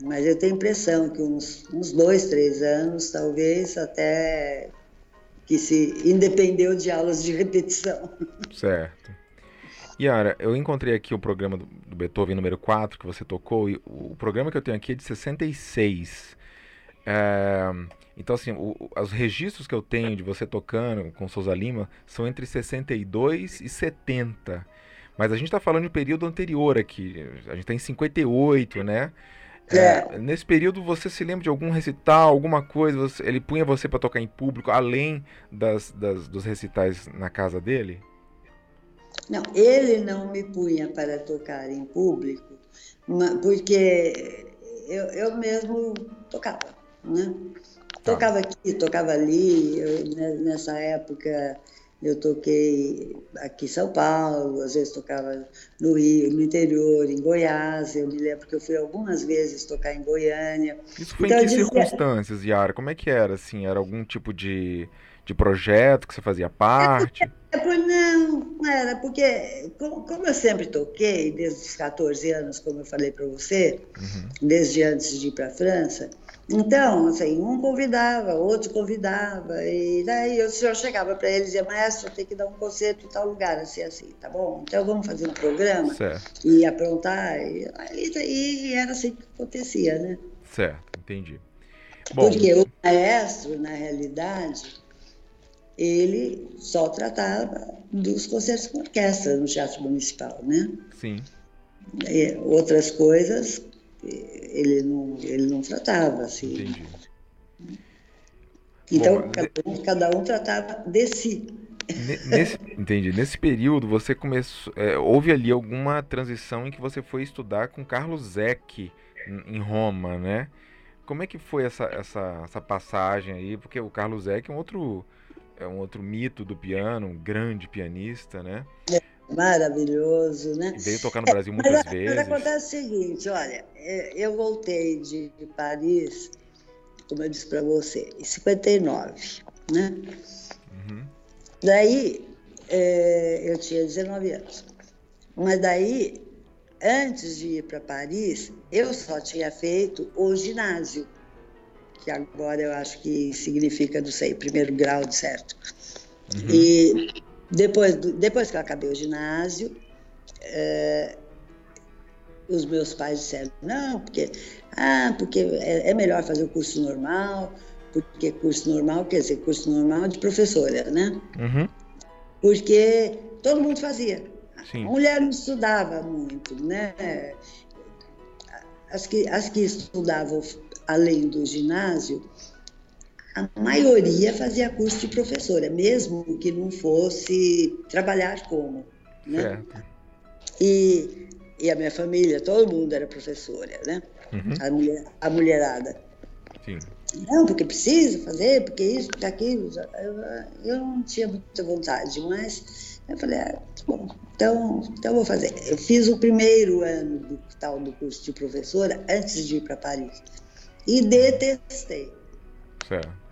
mas eu tenho a impressão que uns, uns dois, três anos, talvez, até que se independeu de aulas de repetição. Certo. Yara, eu encontrei aqui o programa do, Beethoven número 4 que você tocou, e o, programa que eu tenho aqui é de 66. É, então, assim, o, os registros que eu tenho de você tocando com Souza Lima são entre 62 e 70. Mas a gente está falando de um período anterior aqui. A gente está em 58, né? É. É, nesse período, você se lembra de algum recital, alguma coisa? Você, ele punha você para tocar em público, além das, das, dos recitais na casa dele? Não, ele não me punha para tocar em público, porque eu, eu mesmo tocava, né? Tá. Tocava aqui, tocava ali. Eu, né, nessa época eu toquei aqui em São Paulo, às vezes tocava no Rio, no interior, em Goiás. Eu me lembro que eu fui algumas vezes tocar em Goiânia. Isso foi então, em que dizia... circunstâncias, Yara? Como é que era? Assim, era algum tipo de, de projeto que você fazia parte? É, não, não era, porque como eu sempre toquei, desde os 14 anos, como eu falei para você, uhum. desde antes de ir para a França, então, assim, um convidava, outro convidava, e daí eu, eu chegava para ele e dizia, maestro, tem que dar um concerto em tal lugar, assim, assim, tá bom? Então vamos fazer um programa certo. e aprontar, e, e, e, era assim que acontecia, né? Certo, entendi. Bom, Porque o maestro, na realidade, ele só tratava dos concertos com orquestra no Teatro Municipal, né? Sim. E outras coisas ele não, ele não tratava assim. Entendi. Então, Bom, cada, um, cada um tratava de si. Nesse, entendi. Nesse período, você começou. É, houve ali alguma transição em que você foi estudar com Carlos Zec em Roma, né? Como é que foi essa, essa, essa passagem aí? Porque o Carlos Zec é um outro, é um outro mito do piano, um grande pianista, né? É, maravilhoso, né? Veio tocar no Brasil é, muitas mas, vezes. Mas acontece o seguinte, olha, é, eu voltei de Paris, como eu disse para você, em 59, né? Uhum. Daí, é, eu tinha 19 anos. Mas daí, antes de ir para Paris, eu só tinha feito o ginásio, que agora eu acho que significa, não sei, primeiro grau, certo? Uhum. E depois, depois que eu acabei o ginásio, é, os meus pais disseram, não, porque, ah, porque é, é, melhor fazer o curso normal, porque curso normal quer dizer curso normal de professora, né? Uhum. Porque todo mundo fazia. Sim. A mulher não estudava muito, né? As que, as que estudavam além do ginásio, a maioria fazia curso de professora, mesmo que não fosse trabalhar como. Né? E, e a minha família, todo mundo era professora, né? Uhum. A, mulher, a mulherada. Sim. Não, porque precisa fazer, porque isso, porque aquilo. Eu, eu não tinha muita vontade, mas eu falei, ah, tá bom, então, então vou fazer. Eu fiz o primeiro ano do tal do curso de professora antes de ir para Paris. E detestei. Certo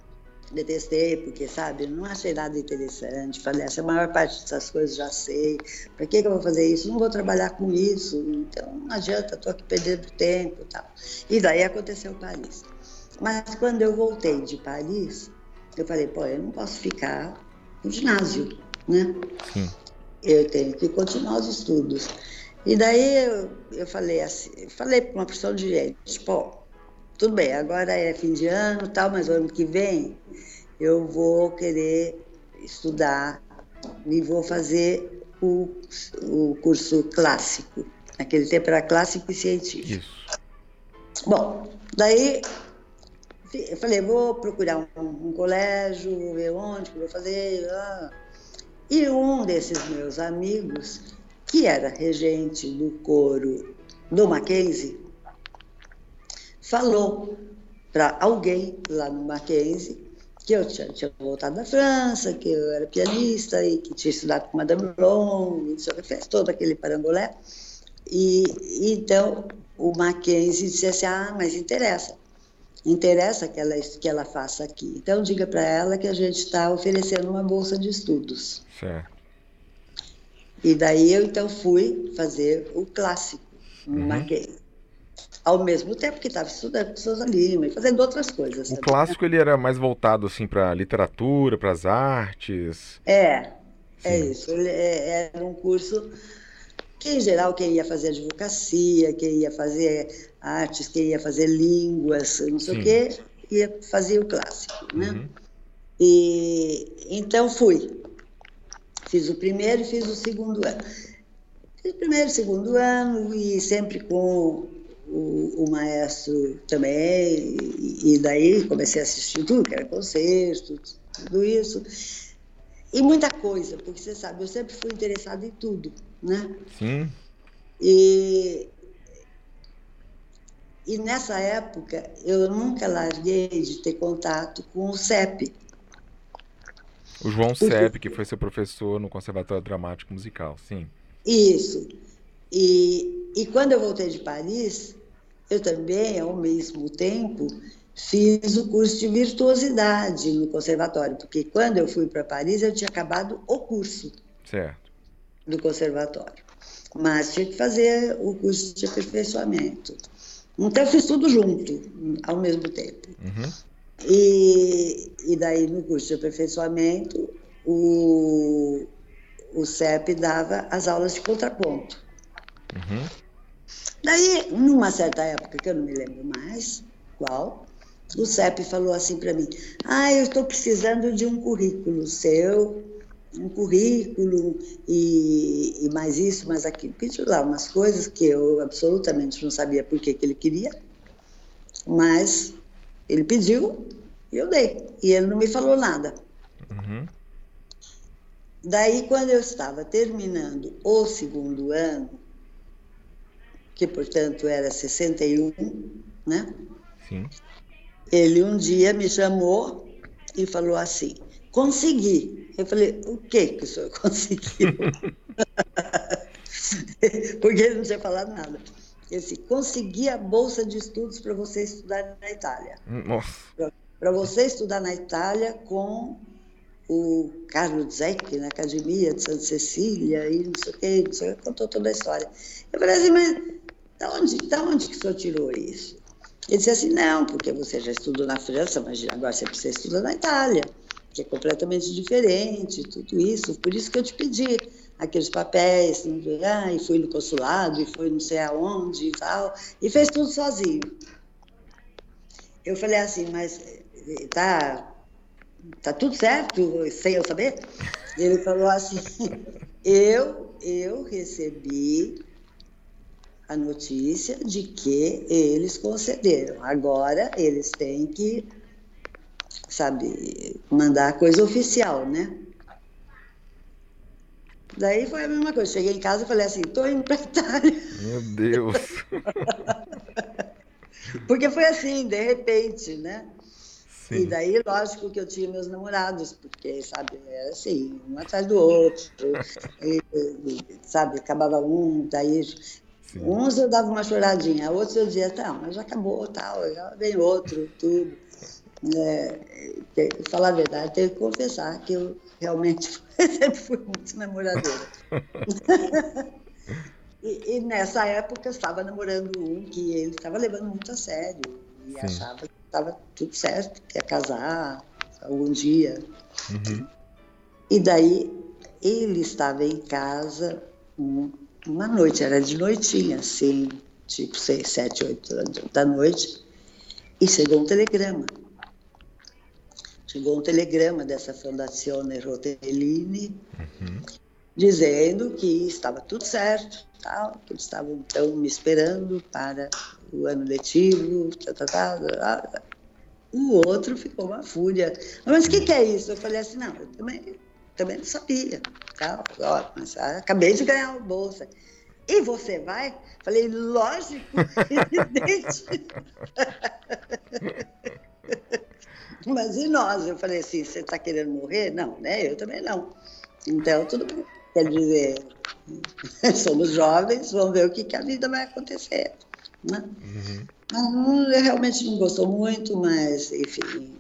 detestei, porque, sabe, não achei nada interessante. Falei, essa maior parte dessas coisas já sei. Para que, que eu vou fazer isso? Não vou trabalhar com isso. Então, não adianta, estou aqui perdendo tempo e tal. E daí aconteceu Paris. Mas quando eu voltei de Paris, eu falei, pô, eu não posso ficar no ginásio, né? Sim. Eu tenho que continuar os estudos. E daí eu, eu falei assim, falei para uma pessoa de gente, pô, tudo bem, agora é fim de ano tal, mas ano que vem eu vou querer estudar e vou fazer o, o curso clássico. Naquele tempo era clássico e científico. Isso. Bom, daí eu falei, vou procurar um, um colégio, vou ver onde que vou fazer. Ah. E um desses meus amigos, que era regente do coro do Mackenzie, falou para alguém lá no Mackenzie que eu tinha, tinha, voltado da França, que eu era pianista e que tinha estudado com Madame Long, fez todo aquele parangolé. E, e então o Mackenzie disse assim: ah, mas interessa, interessa que ela, que ela faça aqui. Então diga para ela que a gente está oferecendo uma bolsa de estudos. Certo. E daí eu então fui fazer o clássico no uhum. Mackenzie ao mesmo tempo que estava estudando com Souza Lima e fazendo outras coisas. O clássico ele era mais voltado assim para literatura, para as artes. É, é Sim. é isso. Ele é, era um curso que em geral quem ia fazer advocacia, quem ia fazer artes, quem ia fazer línguas, não sei Sim. o quê, ia fazer o clássico, né? Uhum. E então fui. Fiz o primeiro e fiz o segundo ano. Fiz o primeiro e segundo ano e sempre com o, o maestro também, e, e, daí comecei a assistir tudo, que era concerto, tudo isso. E muita coisa, porque você sabe, eu sempre fui interessada em tudo, né? Sim. E, e nessa época eu nunca larguei de ter contato com o CEP. O João porque... CEP, que foi seu professor no Conservatório Dramático Musical, sim. Isso. E, e quando eu voltei de Paris, eu também, ao mesmo tempo, fiz o curso de virtuosidade no conservatório, porque quando eu fui para Paris eu tinha acabado o curso certo. do conservatório, mas tinha que fazer o curso de aperfeiçoamento. Então eu fiz tudo junto, ao mesmo tempo. Uhum. E, e daí no curso de aperfeiçoamento o, o CEP dava as aulas de contraponto. Uhum. Daí, numa certa época, que eu não me lembro mais qual, o CEP falou assim para mim: Ah, eu estou precisando de um currículo seu, um currículo e, e mais isso, mais aquilo. Pediu lá umas coisas que eu absolutamente não sabia por que, que ele queria, mas ele pediu e eu dei. E ele não me falou nada. Uhum. Daí, quando eu estava terminando o segundo ano, que portanto era 61, né? Sim. Ele um dia me chamou e falou assim: consegui. Eu falei: o que que o senhor conseguiu? Porque ele não tinha falado nada. Ele disse, consegui a bolsa de estudos para você estudar na Itália. Nossa. Para você estudar na Itália com o Carlos Zecchi, na Academia de Santa Cecília, e não sei o quê, não sei o quê, contou toda a história. Eu falei assim, mas da onde, da onde que o senhor tirou isso? Ele disse assim, não, porque você já estudou na França, mas agora você precisa estudar na Itália, que é completamente diferente, tudo isso. Por isso que eu te pedi aqueles papéis, ah, e fui no consulado, e foi não sei aonde e tal, e fez tudo sozinho. Eu falei assim, mas eh, tá tá tudo certo, sem eu saber? Ele falou assim, eu, eu recebi a notícia de que eles concederam. Agora eles têm que, sabe, mandar coisa oficial, né? Daí foi a mesma coisa. Cheguei em casa e falei assim, estou indo para Itália. Meu Deus! Porque foi assim, de repente, né? Sim. E daí, lógico que eu tinha meus namorados, porque, sabe, era assim, um atrás do outro, e, sabe, acabava um, daí Sim. uns eu dava uma choradinha, outros eu dizia, tá, mas já acabou, tal, já vem outro, tudo. É, falar a verdade, tenho que confessar que eu realmente sempre fui muito namoradora. e, e, nessa época eu estava namorando um que ele estava levando muito a sério e Sim. achava que estava tudo certo, quer casar algum dia. Uhum. E daí ele estava em casa um, uma noite, era de noitinha, assim, tipo seis, sete, oito da noite, e chegou um telegrama. Chegou um telegrama dessa Fondazione Rotellini, uhum. dizendo que estava tudo certo, tal, que eles estavam então me esperando para o ano letivo, tá, tá, tá, o outro ficou uma fúria. Mas o que, que, é isso? Eu falei assim, não, eu também, também não sabia. Tá? Ó, mas acabei de ganhar uma bolsa. E você vai? Falei, lógico, evidente. mas e nós? Eu falei assim, você está querendo morrer? Não, né? Eu também não. Então, tudo bem. Quer dizer, somos jovens, vamos ver o que, que a vida vai acontecer. Né? Uhum. Não, realmente não gostou muito, mas, enfim.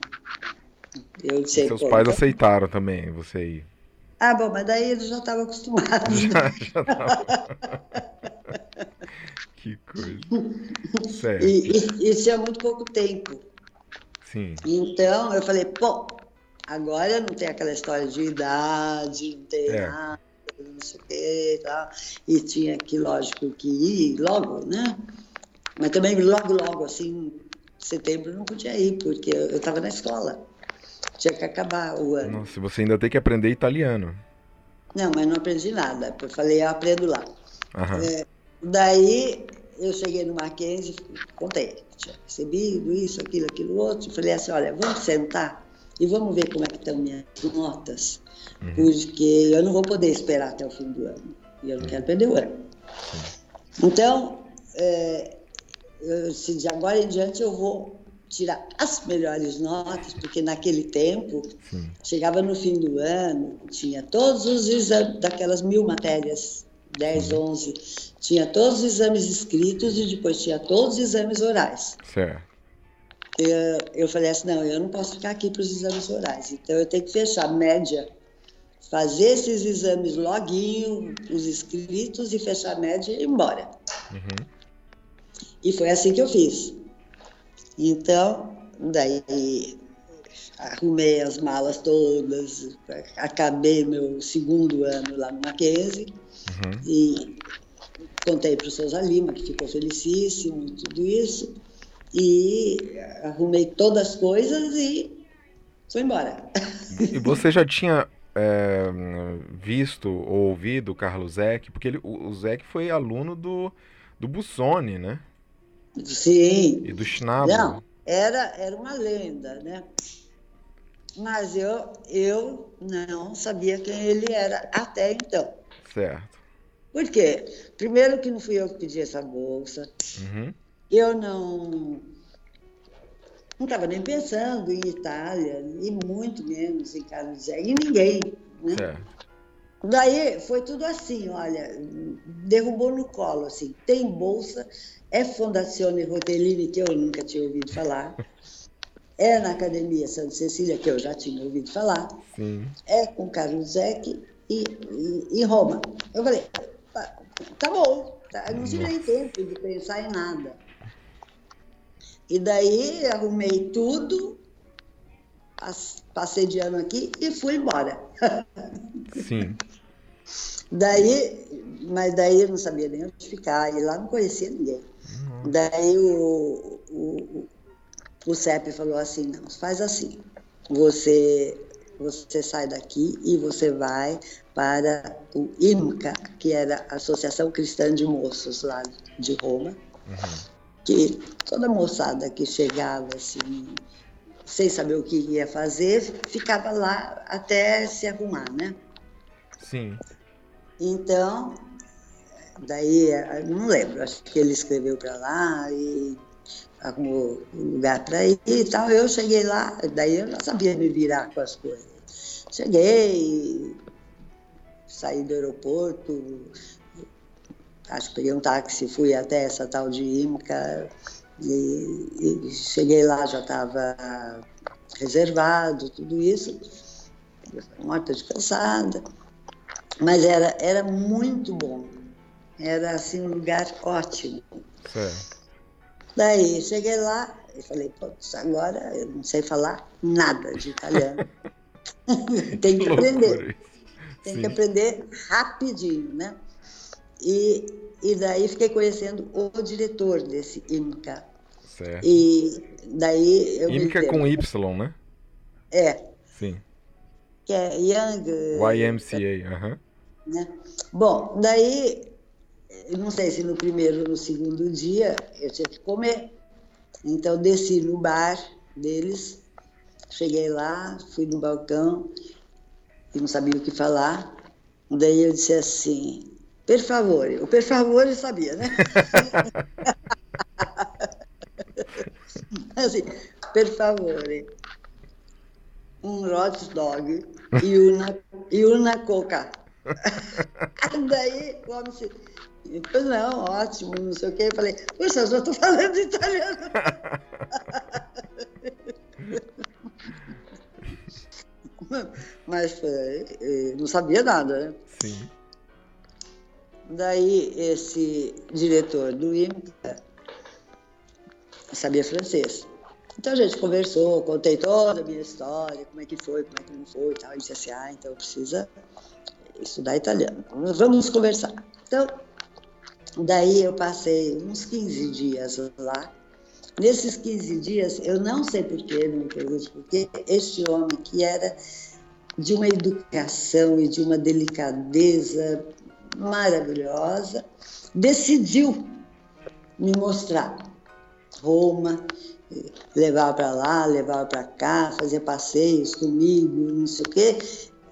Eu sei, Seus pô, pais então... aceitaram também você ir. Ah, bom, mas daí eles já estavam acostumados. Já, já tava... que coisa. Certo. E, e, isso é muito pouco tempo. Sim. Então, eu falei, pô, agora não tem aquela história de idade, não tem é. nada, não sei o quê e tal. E tinha que, lógico, que ir logo, né? Mas também logo, logo, assim, setembro não podia ir, porque eu estava na escola. Tinha que acabar o ano. Nossa, você ainda tem que aprender italiano. Não, mas não aprendi nada. Eu falei, eu aprendo lá. É, daí eu cheguei no Mackenzie, contei, tinha recebido isso, aquilo, aquilo outro. Falei assim, olha, vamos sentar e vamos ver como é que estão minhas notas, uhum. porque eu não vou poder esperar até o fim do ano. E eu não uhum. quero perder o ano. Então, é, eu, se de agora em diante eu vou tirar as melhores notas, porque naquele tempo, Sim. chegava no fim do ano, tinha todos os exames, daquelas mil matérias, 10, uhum. 11, tinha todos os exames escritos e depois tinha todos os exames orais. Certo. Eu, eu falei assim, não, eu não posso ficar aqui para os exames orais, então eu tenho que fechar média, fazer esses exames loguinho, os escritos e fechar média e ir embora. Uhum. E foi assim que eu fiz. Então, daí arrumei as malas todas, acabei meu segundo ano lá no Mackenzie uhum. e contei para o Souza Lima, que ficou felicíssimo e tudo isso, e arrumei todas as coisas e foi embora. E você já tinha é, visto ou ouvido o Carlos Zeck? Porque ele, o, o Zeck foi aluno do, do Bussoni, né? Sim. E do Schnabel. Não, era, era uma lenda, né? Mas eu, eu não sabia quem ele era até então. Certo. Por quê? Primeiro que não fui eu que pedi essa bolsa. Uhum. Eu não não estava nem pensando em Itália, e muito menos em Carlos Zé, e ninguém. Né? Certo. Daí foi tudo assim, olha, derrubou no colo, assim, tem bolsa, é Fondazione Rotellini, que eu nunca tinha ouvido falar, é na Academia Santa Cecília, que eu já tinha ouvido falar, Sim. é com Carlos Zec e, e, e, Roma. Eu falei, tá, tá bom, tá, eu não tive nem tempo de pensar em nada. E daí arrumei tudo, passei de ano aqui e fui embora. Sim. daí, mas daí eu não sabia nem onde ficar, e lá não conhecia ninguém. Uhum. Daí o, o, o CEP falou assim, não, faz assim, você, você sai daqui e você vai para o IMCA, que era a Associação Cristã de Moços lá de Roma, uhum. que toda moçada que chegava assim, sem saber o que ia fazer, ficava lá até se arrumar, né? Sim. Então, daí, não lembro, acho que ele escreveu para lá e arrumou um lugar para ir e tal. Eu cheguei lá, daí eu já sabia me virar com as coisas. Cheguei, saí do aeroporto, acho que peguei um táxi, fui até essa tal de Imca, e, e cheguei lá, já estava reservado, tudo isso. Morta de cansada. Mas era, era muito bom. Era assim um lugar ótimo. Certo. Daí cheguei lá e falei, putz, agora eu não sei falar nada de italiano. Tem que aprender. Tem Sim. que aprender rapidinho, né? E, e daí fiquei conhecendo o diretor desse IMCA, Certo. E daí eu. IMCA com Y, né? É. Sim. Que é Young. YMCA, aham. Uh -huh. Né? Bom, daí, não sei se no primeiro ou no segundo dia eu tinha que comer. Então desci no bar deles, cheguei lá, fui no balcão e não sabia o que falar. Daí eu disse assim, per favor, o per favor eu sabia, né? assim, per favore, um hot dog e uma, e uma coca. Daí o homem disse, pois não, ótimo, não sei o quê. Eu falei, poxa, já estou falando italiano. Mas foi, eh, não sabia nada, né? Sim. Daí esse diretor do IMCA sabia francês. Então a gente conversou, contei toda a minha história, como é que foi, como é que não foi e tal. E disse assim, ah, então precisa estudar italiano. Vamos conversar. Então, daí eu passei uns 15 dias lá. Nesses 15 dias, eu não sei porquê, não me pergunte porquê, este homem que era de uma educação e de uma delicadeza maravilhosa, decidiu me mostrar Roma, levava para lá, levava para cá, fazia passeios comigo, não sei o quê,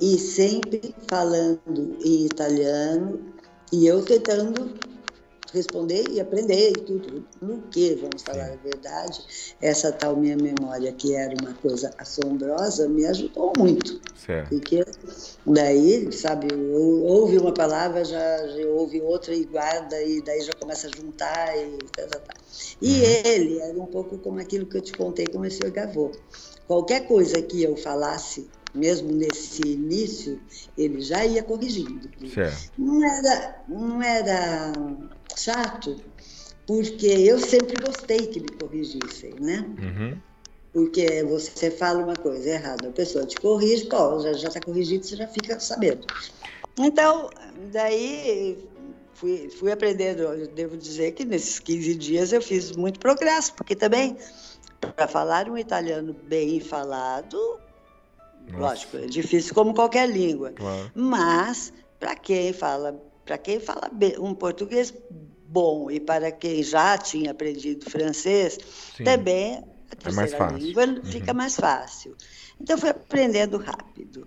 e sempre falando em italiano, e eu tentando responder e aprender e tudo. No que, vamos falar a verdade, essa tal minha memória, que era uma coisa assombrosa, me ajudou muito. Certo. Porque daí, sabe, ouve uma palavra, já, já ouve outra e guarda, e daí já começa a juntar e tá, tá, tá. E uhum. ele era um pouco como aquilo que eu te contei com o senhor Gavô. Qualquer coisa que eu falasse mesmo nesse início, ele já ia corrigindo. Certo. Não era, não era chato, porque eu sempre gostei que me corrigissem, né? Uhum. Porque você fala uma coisa errada, a pessoa te corrige, pô, já está corrigido, você já fica sabendo. Então, daí fui, fui aprendendo, eu devo dizer que nesses 15 dias eu fiz muito progresso, porque também, para falar um italiano bem falado, Nossa. lógico, é difícil como qualquer língua, claro. mas para quem fala para quem fala um português bom e para quem já tinha aprendido francês, Sim. também a terceira é mais fácil. língua uhum. fica mais fácil. Então, fui aprendendo rápido.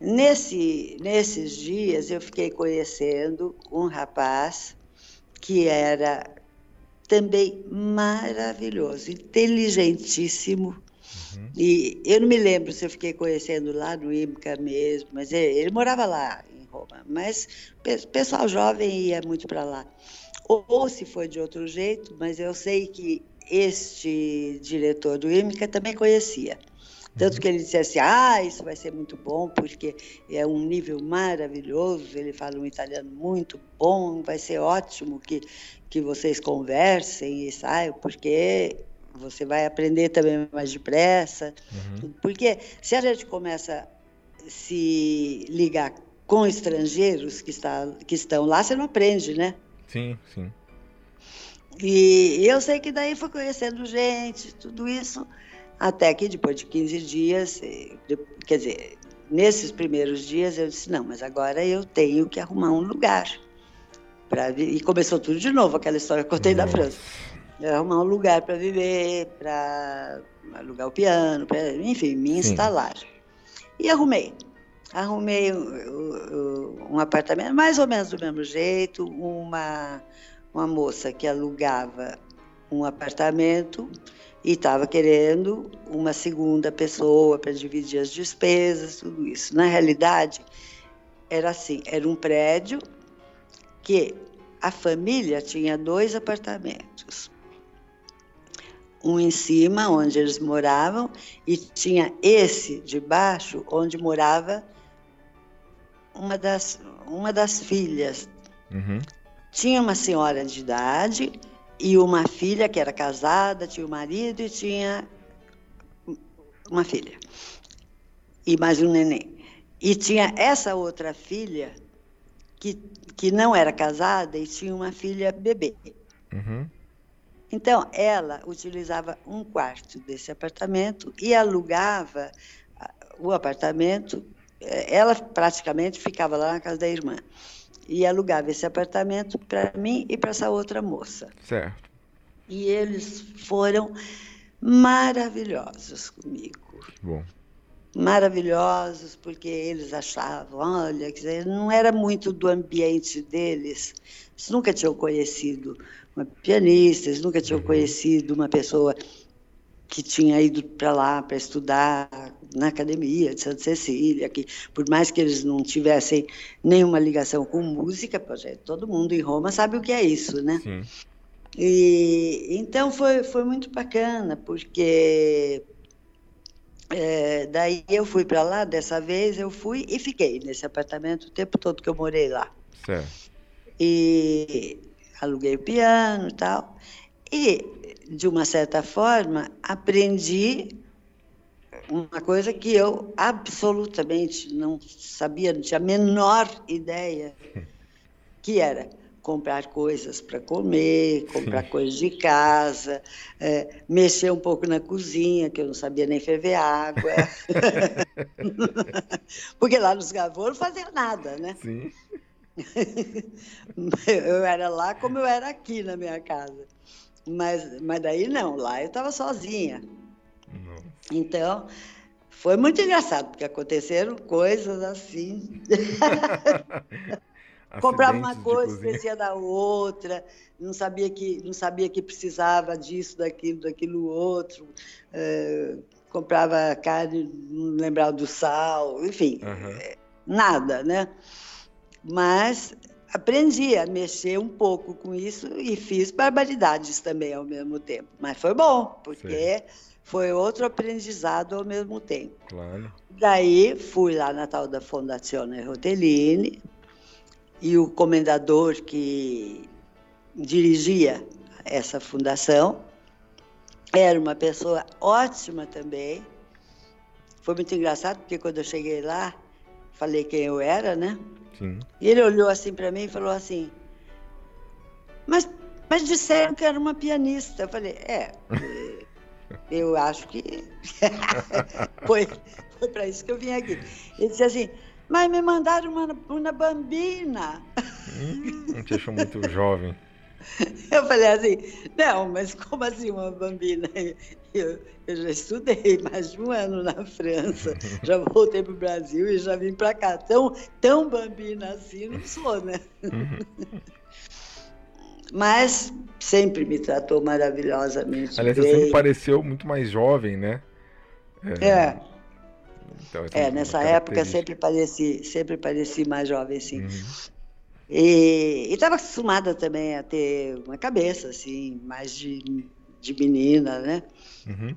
Nesse, nesses dias, eu fiquei conhecendo um rapaz que era também maravilhoso, inteligentíssimo. Uhum. E eu não me lembro se eu fiquei conhecendo lá no IMCA mesmo, mas ele, ele morava lá, Roma, mas pessoal jovem ia muito para lá. Ou, ou, se foi de outro jeito, mas eu sei que este diretor do IMCA também conhecia. Tanto que ele disse assim: ah, isso vai ser muito bom, porque é um nível maravilhoso, ele fala um italiano muito bom, vai ser ótimo que, que vocês conversem e saiam, porque você vai aprender também mais depressa. Uhum. Porque se a gente começa a se ligar com estrangeiros que, está, que estão lá, você não aprende, né? Sim, sim. E eu sei que daí foi conhecendo gente, tudo isso. Até que depois de 15 dias, eh, quer dizer, nesses primeiros dias eu disse: não, mas agora eu tenho que arrumar um lugar. Pra, e começou tudo de novo, aquela história que eu contei da França. Arrumar um lugar para viver, para alugar o piano, pra, enfim, me instalar. Sim. E arrumei. Arrumei um, um apartamento, mais ou menos do mesmo jeito, uma, uma moça que alugava um apartamento e estava querendo uma segunda pessoa para dividir as despesas, tudo isso. Na realidade, era assim: era um prédio que a família tinha dois apartamentos. Um em cima, onde eles moravam, e tinha esse de baixo, onde morava uma das, uma das filhas. Uhum. Tinha uma senhora de idade e uma filha que era casada, tinha o um marido e tinha uma filha. E mais um neném. E tinha essa outra filha que, que não era casada e tinha uma filha bebê. Uhum. Então, ela utilizava um quarto desse apartamento e alugava ah, o apartamento. Eh, ela praticamente ficava lá na casa da irmã e alugava esse apartamento para mim e para essa outra moça. Certo. E eles foram maravilhosos comigo. Bom. Maravilhosos, porque eles achavam, olha, não era muito do ambiente deles. Eles nunca tinham conhecido uma pianista, eles nunca tinham uhum. conhecido uma pessoa que tinha ido para lá para estudar na academia de Santa Cecília, que por mais que eles não tivessem nenhuma ligação com música, todo mundo em Roma sabe o que é isso, né? Sim. E então foi foi muito bacana porque é, daí eu fui para lá dessa vez eu fui e fiquei nesse apartamento o tempo todo que eu morei lá. Certo. E aluguei o piano e tal. E de uma certa forma, aprendi uma coisa que eu absolutamente não sabia, não tinha a menor ideia, que era comprar coisas para comer, comprar coisas de casa, é, mexer um pouco na cozinha, que eu não sabia nem ferver água. Porque lá nos Gavô não fazia nada, né? Sim. eu era lá como eu era aqui na minha casa. Mas, mas daí não, lá eu estava sozinha. Não. Então, foi muito engraçado, porque aconteceram coisas assim. Comprava uma coisa, esquecia da outra, não sabia que não sabia que precisava disso, daquilo, daquilo outro. É, comprava carne, não lembrava do sal, enfim, uhum. nada, né? Mas aprendi a mexer um pouco com isso e fiz barbaridades também ao mesmo tempo. Mas foi bom, porque Sim. foi outro aprendizado ao mesmo tempo. Claro. Daí fui lá na tal da Fondazione Rotellini e o comendador que dirigia essa fundação era uma pessoa ótima também. Foi muito engraçado porque quando eu cheguei lá, falei quem eu era, né? Sim. E ele olhou assim para mim e falou assim: mas, mas disseram que era uma pianista. Eu falei: É, eu acho que foi, foi para isso que eu vim aqui. Ele disse assim: Mas me mandaram uma, uma bambina. Hum, não te achou muito jovem. Eu falei assim, não, mas como assim uma bambina? Eu, eu já estudei mais de um ano na França, já voltei para o Brasil e já vim para cá. Tão, tão bambina assim não sou, né? Mas sempre me tratou maravilhosamente. Aliás, você sempre pareceu muito mais jovem, né? É. é. Então, é, nessa época sempre pareci, sempre pareci mais jovem, sim. Uhum. E estava acostumada também a ter uma cabeça, assim, mais de, de menina, né? Uhum.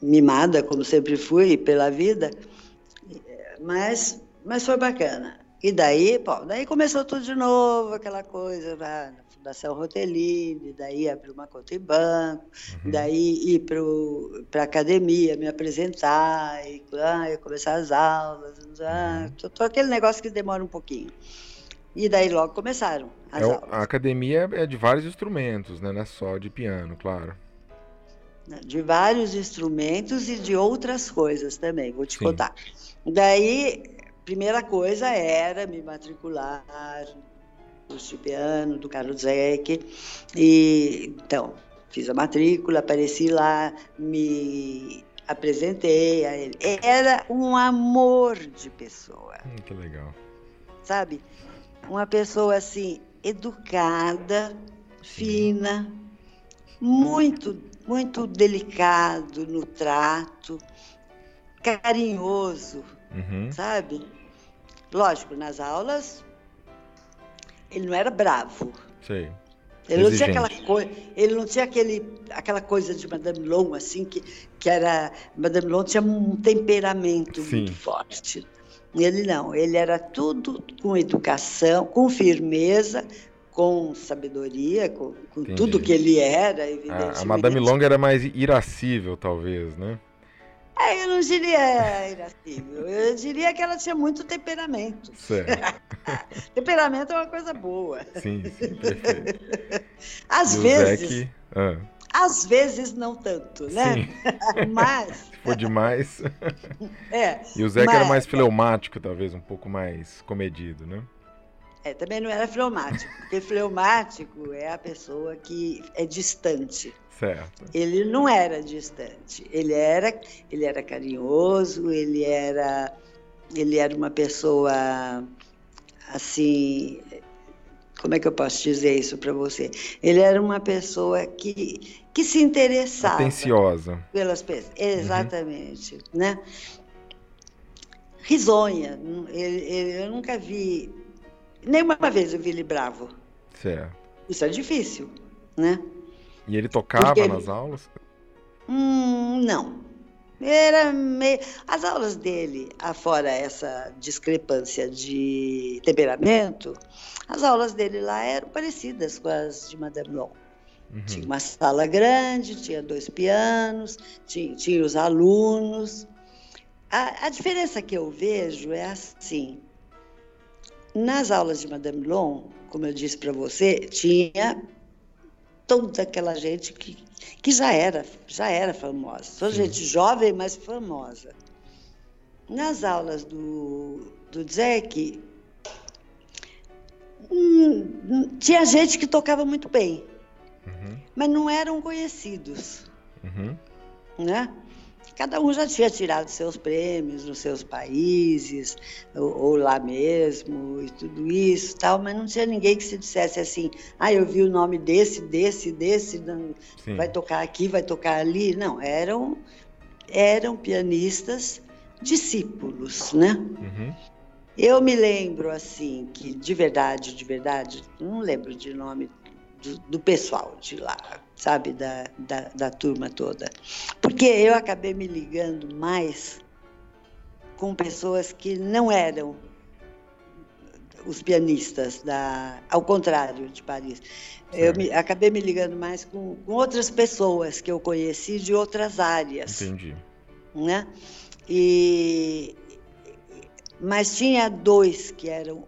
Mimada, como sempre fui, pela vida. Mas, mas foi bacana. E daí, pô, daí começou tudo de novo, aquela coisa lá na Fundação Rotelini, daí abrir uma conta em banco, uhum. daí ir para a academia, me apresentar, e ah, começar as aulas, ah, uhum. todo aquele negócio que demora um pouquinho. E daí logo começaram as é, aulas. A academia é de vários instrumentos, né? Não é só de piano, claro. De vários instrumentos e de outras coisas também, vou te Sim. contar. Daí primeira coisa era me matricular no curso de piano do Carlos Zeck. E, então, fiz a matrícula, apareci lá, me apresentei a ele. Era um amor de pessoa. Hum, que legal. Sabe? Uma pessoa assim, educada, fina, muito, muito delicado no trato, carinhoso uhum. sabe? Lógico, nas aulas ele não era bravo. Sei. Ele não tinha aquela coisa, ele não tinha aquele, aquela coisa de Madame Long, assim, que, que era. Madame Long tinha um temperamento Sim. muito forte. Ele não, ele era tudo com educação, com firmeza, com sabedoria, com, com tudo que ele era, evidentemente. A, a Madame Long era mais irascível, talvez, né? É, eu não diria irascível, eu diria que ela tinha muito temperamento. Certo. temperamento é uma coisa boa. Sim, sim, perfeito. Às e vezes. Ah. Às vezes não tanto, né? Mas. For demais. É. E o Zeca mas... era mais fleumático, talvez, um pouco mais comedido, né? É, também não era fleumático, porque fleumático é a pessoa que é distante. Certo. Ele não era distante, ele era, ele era carinhoso, ele era, ele era uma pessoa assim, como é que eu posso dizer isso para você? Ele era uma pessoa que, que se interessava. Atenciosa. Pelas pessoas, exatamente, uhum. né? Risonha. Ele, ele, eu nunca vi Nenhuma vez eu vi ele bravo. Certo. Isso é difícil, né? E ele tocava nas aulas? Hum, não. Era meio... As aulas dele, afora essa discrepância de temperamento, as aulas dele lá eram parecidas com as de Madame Long. Uhum. Tinha uma sala grande, tinha dois pianos, tinha, tinha os alunos. A, a diferença que eu vejo é assim: nas aulas de Madame Long, como eu disse para você, tinha toda aquela gente que, que já era, já era famosa. Só gente jovem, mas famosa. Nas aulas do, do Zeke, hum, tinha gente que tocava muito bem, uhum. mas não eram conhecidos. Uhum. Né? Cada um já tinha tirado seus prêmios nos seus países, ou, ou, lá mesmo, e tudo isso tal, mas não tinha ninguém que se dissesse assim, ah, eu vi o nome desse, desse, desse, vai tocar aqui, vai tocar ali. Não, eram, eram pianistas discípulos, né? Uhum. Eu me lembro, assim, que de verdade, de verdade, não lembro de nome do, do pessoal de lá, sabe, da, da, da turma toda. Porque eu acabei me ligando mais com pessoas que não eram os pianistas, da, ao contrário de Paris. Eu me, acabei me ligando mais com, com, outras pessoas que eu conheci de outras áreas. Entendi. Né? E, mas tinha dois que eram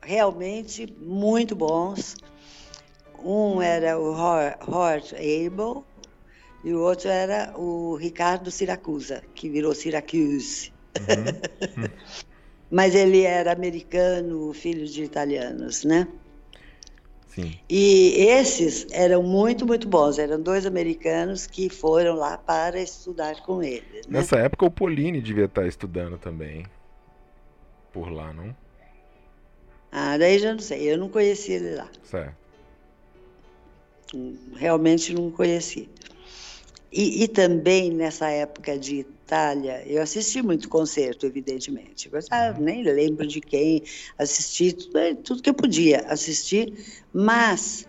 realmente muito bons um era o Hort Abel e o outro era o Ricardo Siracusa, que virou Syracuse. Uhum. Mas ele era americano, filho de italianos, né? Sim. E esses eram muito, muito bons. Eram dois americanos que foram lá para estudar com ele. Né? Nessa época o Polini devia estar estudando também por lá, não? Ah, daí já não sei. Eu não conheci ele lá. Certo realmente não conheci. e, e, também nessa época de Itália, eu assisti muito concerto, evidentemente. Eu ah, nem lembro de quem assisti, tudo, é, tudo que eu podia assistir, mas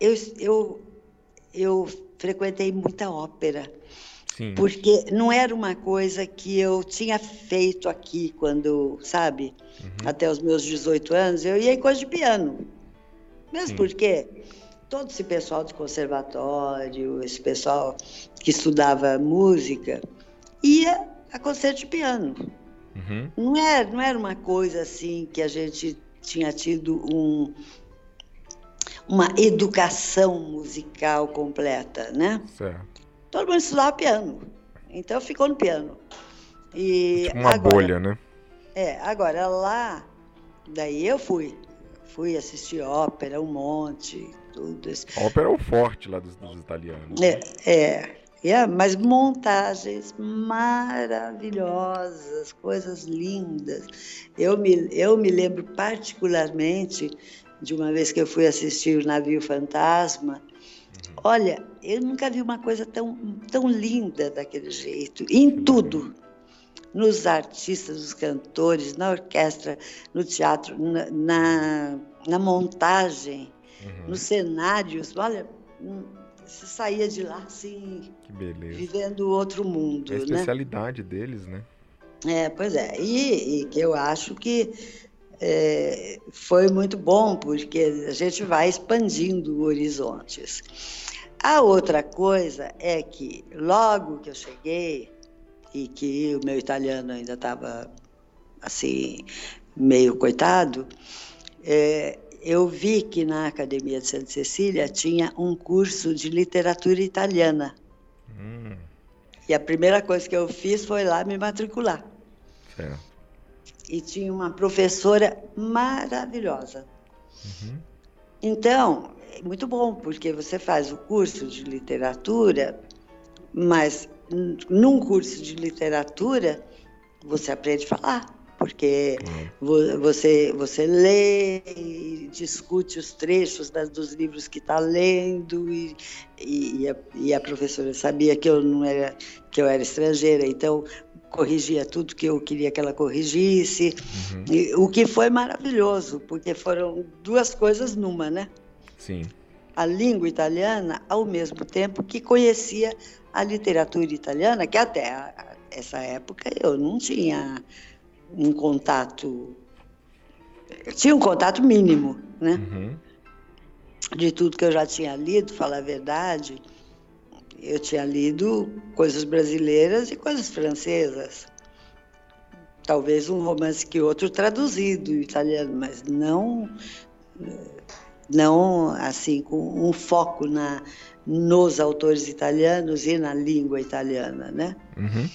eu, eu, eu frequentei muita ópera. Sim. Porque não era uma coisa que eu tinha feito aqui quando, sabe, uhum. até os meus 18 anos, eu ia em coisa de piano. Mesmo Sim. porque todo esse pessoal de conservatório, esse pessoal que estudava música, ia a concerto de piano. Uhum. Não, era, não era uma coisa assim que a gente tinha tido um, uma educação musical completa, né? Certo. Todo mundo estudava piano, então ficou no piano. E tipo uma agora, bolha, né? É, agora lá, daí eu fui. Fui assistir ópera, um monte, Isso. ópera é o forte lá dos, dos italianos. É, né? é, é, mas montagens maravilhosas, coisas lindas. Eu me, eu me lembro particularmente de uma vez que eu fui assistir o Navio Fantasma. Uhum. Olha, eu nunca vi uma coisa tão, tão linda daquele jeito, em tudo. Nos artistas, nos cantores, na orquestra, no teatro, na, na, na montagem, uhum. nos cenários. Olha, hum, você saía de lá assim, vivendo outro mundo. É a né? especialidade né? deles, né? É, pois é. E, e que eu acho que é, foi muito bom, porque a gente vai expandindo horizontes. A outra coisa é que logo que eu cheguei, e que o meu italiano ainda estava assim, meio coitado, é, eu vi que na Academia de Santa Cecília tinha um curso de literatura italiana. Hum. E a primeira coisa que eu fiz foi lá me matricular. Certo e tinha uma professora maravilhosa. Uhum. Então, é muito bom, porque você faz o curso de literatura, mas num curso de literatura você aprende a falar, porque uhum. você, você lê e discute os trechos das, dos livros que está lendo e, e, a, e a professora sabia que eu não era que eu era estrangeira, então corrigia tudo que eu queria que ela corrigisse, uhum. e, o que foi maravilhoso, porque foram duas coisas numa, né? Sim. A língua italiana, ao mesmo tempo que conhecia a literatura italiana, que até essa época eu não tinha um contato, tinha um contato mínimo, né? Uhum. De tudo que eu já tinha lido, falar a verdade eu tinha lido coisas brasileiras e coisas francesas. Talvez um romance que outro traduzido em italiano, mas não não assim com um foco na nos autores italianos e na língua italiana, né? Uhum.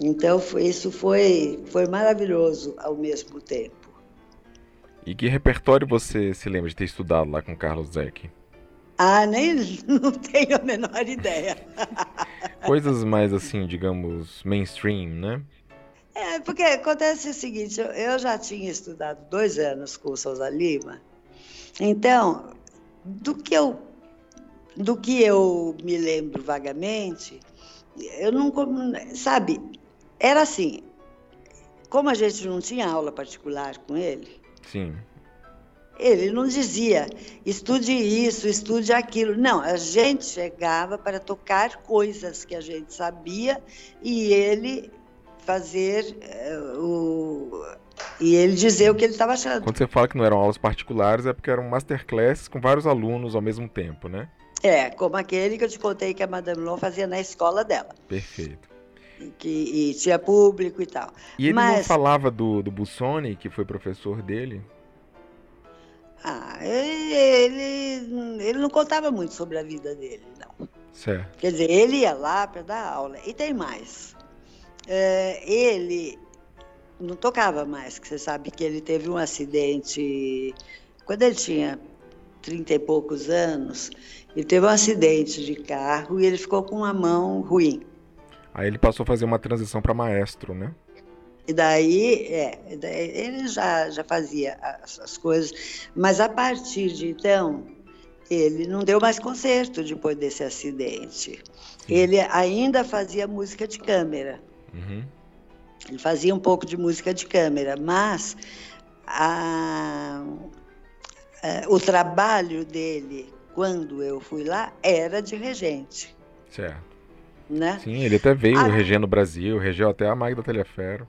Então foi, isso foi foi maravilhoso ao mesmo tempo. E que repertório você se lembra de ter estudado lá com Carlos Zec? Ah, nem não tenho a menor ideia. Coisas mais assim, digamos, mainstream, né? É, porque acontece o seguinte, eu, eu já tinha estudado dois anos com o Souza Lima, então, do que eu, do que eu me lembro vagamente, eu não, sabe, era assim, como a gente não tinha aula particular com ele, Sim. Ele não dizia, estude isso, estude aquilo. Não, a gente chegava para tocar coisas que a gente sabia e ele fazer uh, o. E ele dizer o que ele estava achando. Quando você fala que não eram aulas particulares, é porque eram masterclasses com vários alunos ao mesmo tempo, né? É, como aquele que eu te contei que a Madame Long fazia na escola dela. Perfeito. Que, e tinha público e tal. E ele Mas... não falava do, do Bussoni, que foi professor dele? Ah, ele, ele não contava muito sobre a vida dele, não. Certo. Quer dizer, ele ia lá para dar aula. E tem mais. É, ele não tocava mais, que você sabe que ele teve um acidente quando ele tinha trinta e poucos anos. Ele teve um acidente de carro e ele ficou com uma mão ruim. Aí ele passou a fazer uma transição para maestro, né? E daí, é, ele já, já fazia as, as, coisas, mas a partir de então, ele não deu mais concerto depois desse acidente. Sim. Ele ainda fazia música de câmera. Uhum. Ele fazia um pouco de música de câmera, mas a, a, o trabalho dele, quando eu fui lá, era de regente. Certo. Né? Sim, ele até veio a... regendo o Brasil, regeu até a Magda Telefero.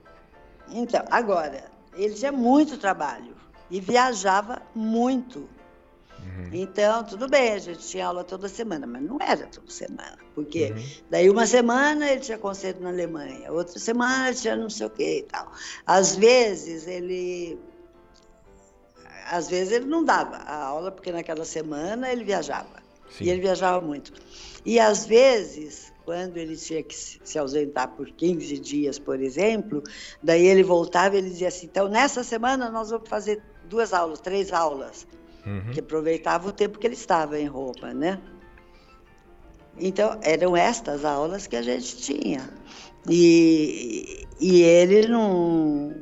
Então, agora, ele tinha muito trabalho e viajava muito. Uhum. Então, tudo bem, a gente tinha aula toda semana, mas não era toda semana. Porque uhum. daí uma semana ele tinha concerto na Alemanha, outra semana tinha não sei o que e tal. Às vezes ele. Às vezes ele não dava a aula, porque naquela semana ele viajava. Sim. E ele viajava muito. E às vezes, quando ele tinha que se ausentar por 15 dias, por exemplo, daí ele voltava e ele dizia assim: então nessa semana nós vamos fazer duas aulas, três aulas uhum. que aproveitava o tempo que ele estava em roupa, né? Então, eram estas aulas que a gente tinha. E, e ele não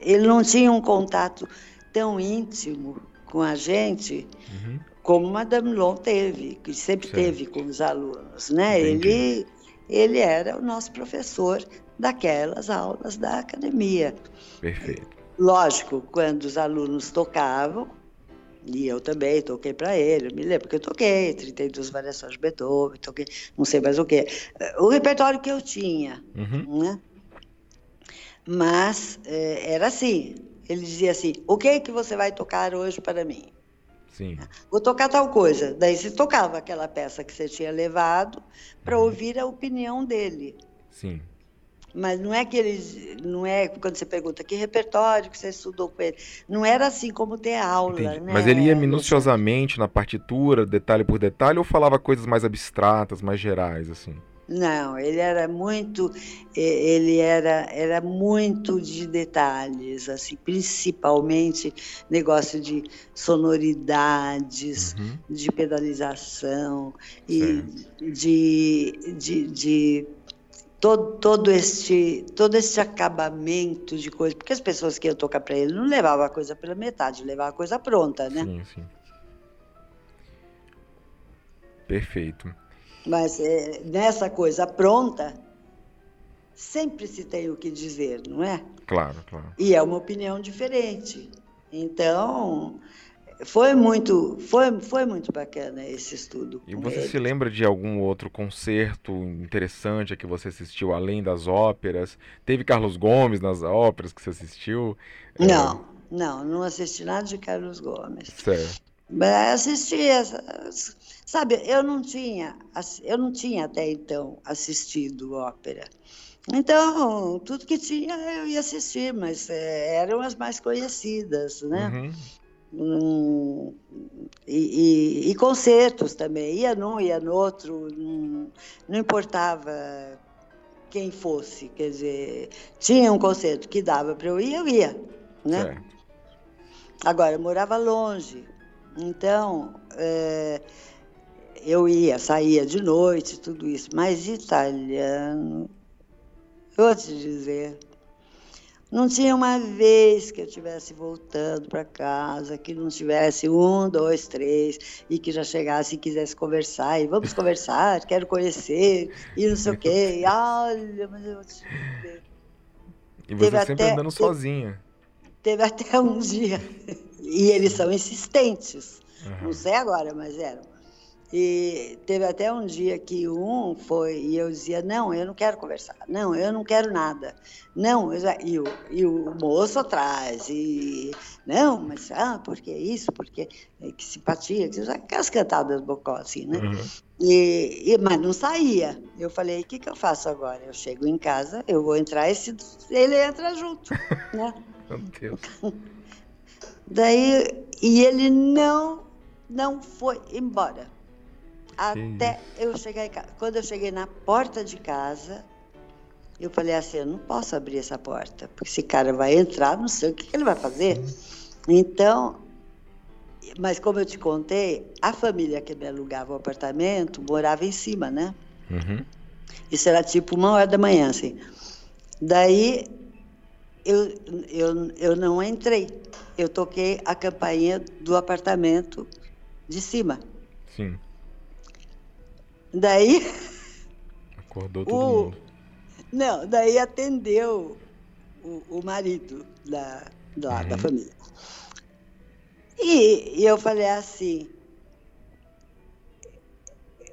ele não tinha um contato tão íntimo com a gente uhum. Como Madame Long teve, que sempre certo. teve com os alunos, né? Ele ele era o nosso professor daquelas aulas da academia. Perfeito. Lógico, quando os alunos tocavam, e eu também toquei para ele, eu me lembro que eu toquei 32 variações de Beethoven, toquei não sei mais o que. O repertório que eu tinha, uhum. né? Mas é, era assim, ele dizia assim, o que é que você vai tocar hoje para mim? Sim. Vou tocar tal coisa. Daí você tocava aquela peça que você tinha levado para uhum. ouvir a opinião dele. Sim. Mas não é que eles. Não é quando você pergunta que repertório que você estudou com ele. Não era assim como ter aula. Né? Mas ele ia minuciosamente na partitura, detalhe por detalhe, ou falava coisas mais abstratas, mais gerais, assim? Não, ele era muito, ele era, era muito de detalhes, assim, principalmente negócio de sonoridades, uhum. de pedalização e de, de, de todo, todo, este, todo este acabamento de coisa. Porque as pessoas que iam tocar para ele não levavam a coisa pela metade, levavam a coisa pronta, né? Sim, sim. Perfeito. Mas é, nessa coisa pronta, sempre se tem o que dizer, não é? Claro, claro. E é uma opinião diferente. Então, foi muito, foi, foi muito bacana esse estudo. E você ele. se lembra de algum outro concerto interessante a que você assistiu além das óperas? Teve Carlos Gomes nas óperas que você assistiu? Não, é... não, não assisti nada de Carlos Gomes. Certo. Mas assisti, sabe, eu não tinha, eu não tinha até então assistido ópera. Então, tudo que tinha eu ia assistir, mas é, eram as mais conhecidas, né? Uhum. Hum, e, e, e, concertos também, ia num, ia no outro, não, não importava quem fosse, quer dizer, tinha um concerto que dava para eu ir, eu ia, né? Agora, eu morava longe, então é, eu ia, saía de noite, tudo isso, mas italiano, eu vou te dizer, não tinha uma vez que eu estivesse voltando para casa, que não tivesse um, dois, três, e que já chegasse e quisesse conversar, e vamos conversar, quero conhecer, e não sei o quê. E, olha, mas eu te E você teve sempre até, andando teve, sozinha. Teve até um dia, e eles são insistentes, uhum. não sei agora, mas eram e teve até um dia que um foi e eu dizia: Não, eu não quero conversar, não, eu não quero nada, não. Já, e, o, e o moço atrás, e não, mas ah, porque isso, porque que simpatia, aquelas cantadas bocó assim, né? Uhum. E, e, mas não saía. Eu falei: O que, que eu faço agora? Eu chego em casa, eu vou entrar, esse, ele entra junto, né? Meu Deus. Daí, e ele não, não foi embora até eu chegar em casa. Quando eu cheguei na porta de casa, eu falei assim, eu não posso abrir essa porta, porque esse cara vai entrar, não sei o que, que ele vai fazer. Então, mas como eu te contei, a família que me alugava o apartamento morava em cima, né? Uhum. Isso era tipo uma hora da manhã, assim. Daí eu, eu, eu não entrei. Eu toquei a campainha do apartamento de cima. Sim. Daí. Acordou todo o... mundo. Não, daí atendeu o, o marido da, da, uhum. da família. E, e, eu falei assim.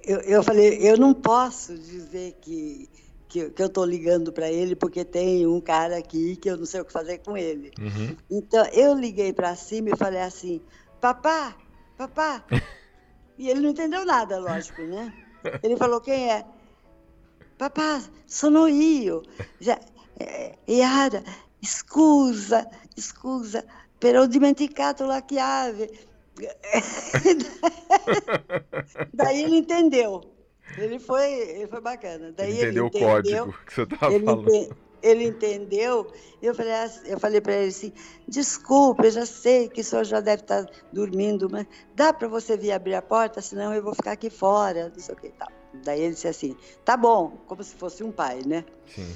Eu, eu falei, eu não posso dizer que que, que eu estou ligando para ele porque tem um cara aqui que eu não sei o que fazer com ele. Uhum. Então eu liguei para cima e falei assim: papá, papá. e ele não entendeu nada, lógico, né? Ele falou: quem é? Papá, sono io. Já, é, Yara, scusa, scusa, però ho dimenticato la chiave. Daí ele entendeu. Ele foi, ele foi bacana. Daí ele entendeu, ele entendeu o código que você estava falando. ele entendeu. Eu falei, eu falei para ele assim: desculpa, eu já sei que o senhor já deve estar dormindo, mas dá para você vir abrir a porta, senão eu vou ficar aqui fora, não sei o que tal. Daí ele disse assim: tá bom, como se fosse um pai, né? Sim.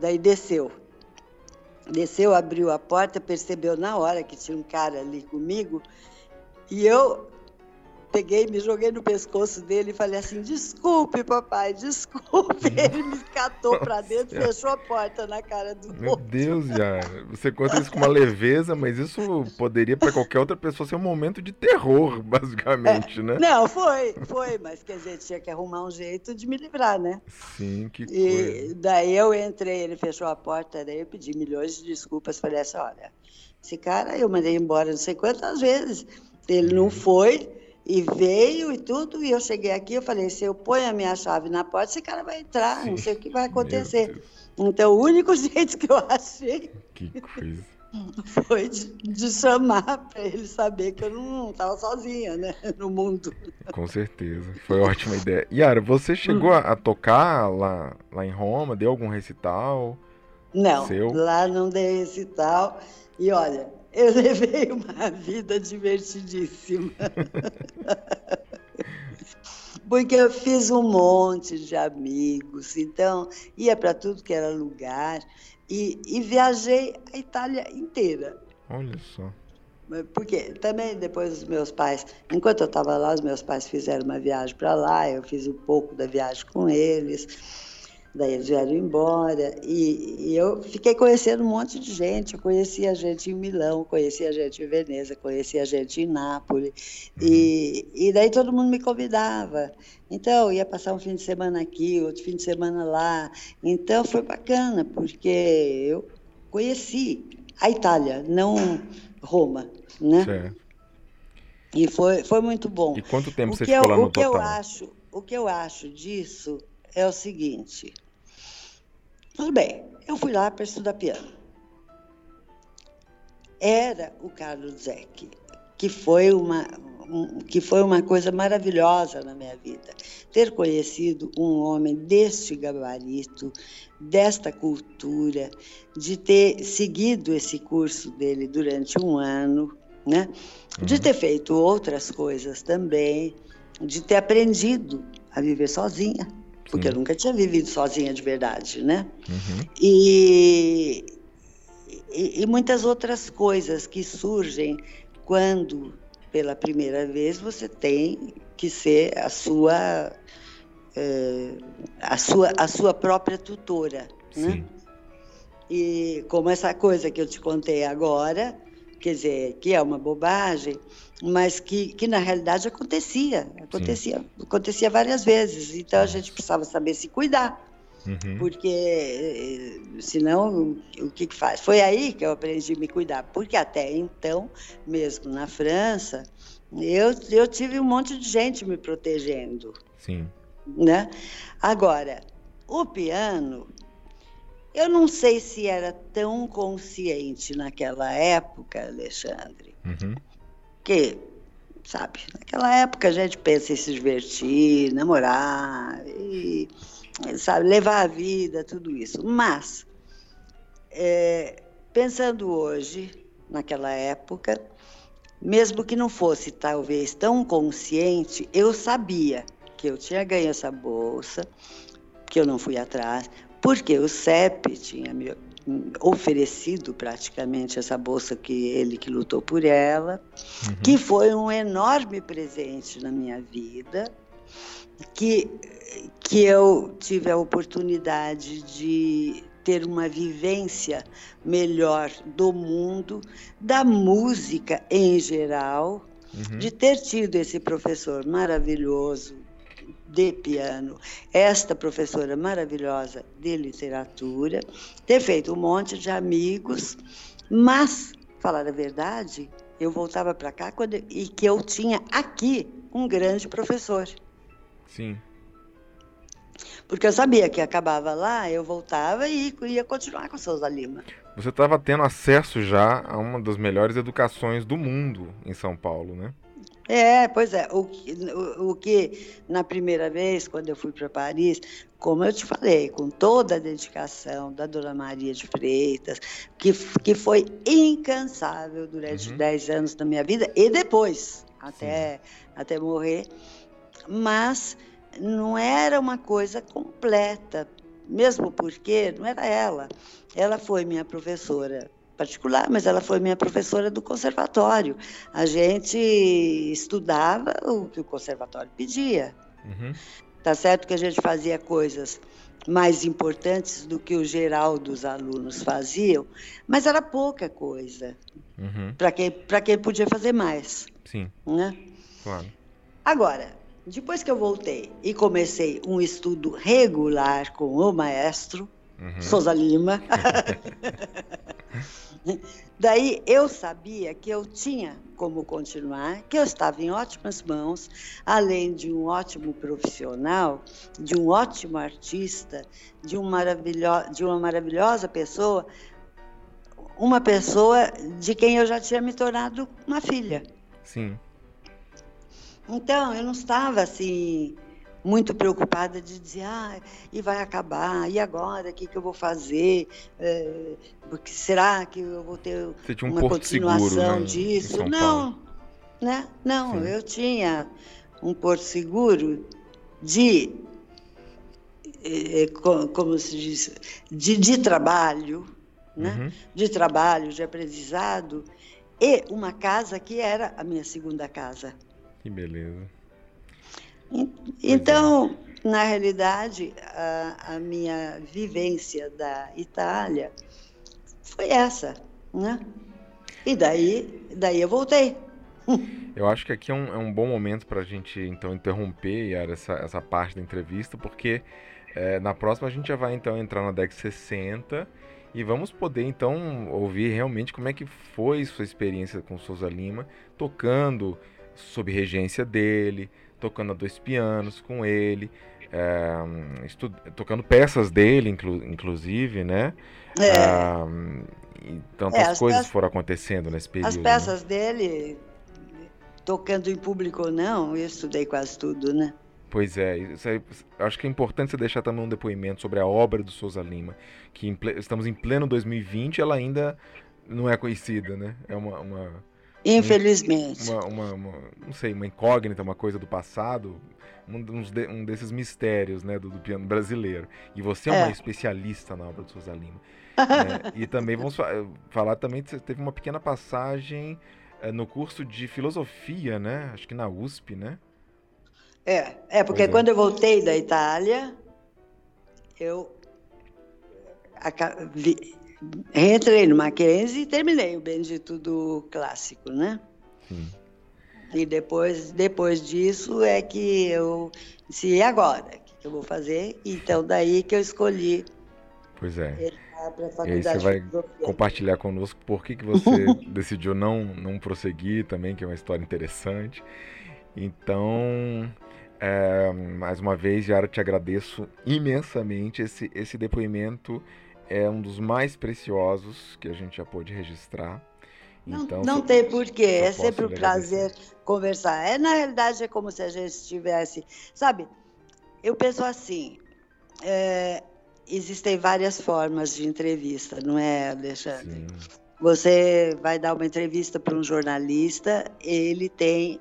Daí desceu. Desceu, abriu a porta, percebeu na hora que tinha um cara ali comigo. E eu peguei, me joguei no pescoço dele e falei assim: desculpe, papai, desculpe. Ele me catou para dentro e fechou a porta na cara do Meu outro. Deus, já. Você conta isso com uma leveza, mas isso poderia para qualquer outra pessoa ser um momento de terror, basicamente, é. né? Não, foi, foi, mas quer dizer, tinha que arrumar um jeito de me livrar, né? Sim, que coisa. E daí eu entrei, ele fechou a porta, daí eu pedi milhões de desculpas, falei assim: olha, esse cara eu mandei embora não sei quantas vezes. Ele não uhum. foi, e veio e tudo, e eu cheguei aqui, eu falei, se eu ponho a minha chave na porta, esse cara vai entrar, Sim. não sei o que vai acontecer. Então, o único jeito que eu achei foi de, de chamar para ele saber que eu não estava sozinha, né, no mundo. Com certeza, foi ótima ideia. Yara, você chegou a, a, tocar lá, lá em Roma, deu algum recital? Não, seu? lá não dei recital, e olha, eu levei uma vida divertidíssima. Porque eu fiz um monte de amigos, então ia para tudo que era lugar e, e viajei a Itália inteira. Olha só. Porque também depois os meus pais, enquanto eu estava lá, os meus pais fizeram uma viagem para lá, eu fiz um pouco da viagem com eles. Daí eles vieram embora e, e, eu fiquei conhecendo um monte de gente. Eu conhecia gente em Milão, conhecia gente em Veneza, conhecia gente em Nápoles. E, e daí todo mundo me convidava. Então, eu ia passar um fim de semana aqui, outro fim de semana lá. Então, foi bacana, porque eu conheci a Itália, não Roma, né? Certo. E foi, foi muito bom. E quanto tempo o você ficou eu, lá no o total? Que eu acho, o que eu acho disso é o seguinte tudo bem, eu fui lá para estudar piano. Era o Carlos Zeck, que foi uma, um, que foi uma coisa maravilhosa na minha vida. Ter conhecido um homem deste gabarito, desta cultura, de ter seguido esse curso dele durante um ano, né? de uhum. ter feito outras coisas também, de ter aprendido a viver sozinha porque eu nunca tinha vivido sozinha de verdade, né? Uhum. E, e, e, muitas outras coisas que surgem quando, pela primeira vez, você tem que ser a sua, uh, a sua, a sua própria tutora, né? Sim. né? E como essa coisa que eu te contei agora, quer dizer, que é uma bobagem, mas que, que na realidade acontecia, acontecia, Sim. acontecia várias vezes. Então a gente precisava saber se cuidar, uhum. porque senão o que, que faz? Foi aí que eu aprendi a me cuidar, porque até então, mesmo na França, eu, eu tive um monte de gente me protegendo. Sim. Né? Agora, o piano, eu não sei se era tão consciente naquela época, Alexandre. Uhum porque, sabe, naquela época a gente pensa em se divertir, namorar, e, sabe, levar a vida, tudo isso. Mas, é, pensando hoje, naquela época, mesmo que não fosse talvez tão consciente, eu sabia que eu tinha ganho essa bolsa, que eu não fui atrás, porque o CEP tinha me, oferecido praticamente essa bolsa que ele que lutou por ela, uhum. que foi um enorme presente na minha vida, que, que eu tive a oportunidade de ter uma vivência melhor do mundo, da música em geral, uhum. de ter tido esse professor maravilhoso de piano, esta professora maravilhosa de literatura, ter feito um monte de amigos, mas, falar a verdade, eu voltava para cá quando, e que eu tinha aqui um grande professor. Sim. Porque eu sabia que acabava lá, eu voltava e ia continuar com o Souza Lima. Você estava tendo acesso já a uma das melhores educações do mundo em São Paulo, né? É, pois é. O, o, o que, na primeira vez, quando eu fui para Paris, como eu te falei, com toda a dedicação da Dona Maria de Freitas, que, que foi incansável durante uhum. 10 anos da minha vida e depois, até, até morrer, mas não era uma coisa completa, mesmo porque não era ela. Ela foi minha professora particular, mas ela foi minha professora do conservatório. A gente estudava o que o conservatório pedia. Uhum. Tá certo que a gente fazia coisas mais importantes do que o geral dos alunos faziam, mas era pouca coisa uhum. para quem, quem podia fazer mais. Sim. Né? Claro. Agora, depois que eu voltei e comecei um estudo regular com o maestro, uhum. Souza Lima, Daí eu sabia que eu tinha como continuar, que eu estava em ótimas mãos, além de um ótimo profissional, de um ótimo artista, de, um maravilho de uma maravilhosa pessoa, uma pessoa de quem eu já tinha me tornado uma filha. Sim. Então, eu não estava assim muito preocupada de dizer, ah, e vai acabar, e agora, o que, que eu vou fazer? É, porque será que eu vou ter um uma continuação seguro, né, disso? Não, né? Não, Sim. eu tinha um porto seguro de, é, como se diz, de, de trabalho, né? Uhum. De trabalho, de aprendizado, e uma casa que era a minha segunda casa. Que beleza. Então, na realidade, a, a, minha vivência da Itália foi essa, né? E daí, daí eu voltei. Eu acho que aqui é um, é um bom momento para a gente então interromper Yara, essa, essa parte da entrevista, porque é, na próxima a gente já vai então entrar na década de 60 e vamos poder então ouvir realmente como é que foi sua experiência com Souza Lima, tocando sob regência dele, tocando a dois pianos com ele, é, tocando peças dele, inclu inclusive, né? É. e tantas é, coisas peças, foram acontecendo nesse período. As peças né? dele, tocando em público ou não, eu estudei quase tudo, né? Pois é, acho que é importante você deixar também um depoimento sobre a obra do Souza Lima, que em, estamos em pleno 2020 ela ainda não é conhecida, né? É uma, uma Infelizmente. Uma, uma, uma, não sei, uma incógnita, uma coisa do passado, um, de, um desses mistérios né, do, do, piano brasileiro. E você é, é. uma especialista na obra do Souza Lima. né? E também vamos falar também que você teve uma pequena passagem é, no curso de filosofia, né? Acho que na USP, né? É, é porque é. quando eu voltei da Itália, eu Entrei no Mackenzie e terminei o Bendito do Clássico, né? Sim. E depois, depois disso é que eu disse, e agora? O que eu vou fazer? Então, daí que eu escolhi. Pois é. E aí você vai compartilhar conosco por que, que você decidiu não, não prosseguir também, que é uma história interessante. Então, é, mais uma vez, Yara, te agradeço imensamente esse, esse depoimento é um dos mais preciosos que a gente já pôde registrar. Então, não, não tem porquê, é sempre um prazer conversar. É, na realidade, é como se a gente estivesse. Sabe, eu penso assim: é, existem várias formas de entrevista, não é, Alexandre? Sim. Você vai dar uma entrevista para um jornalista, ele tem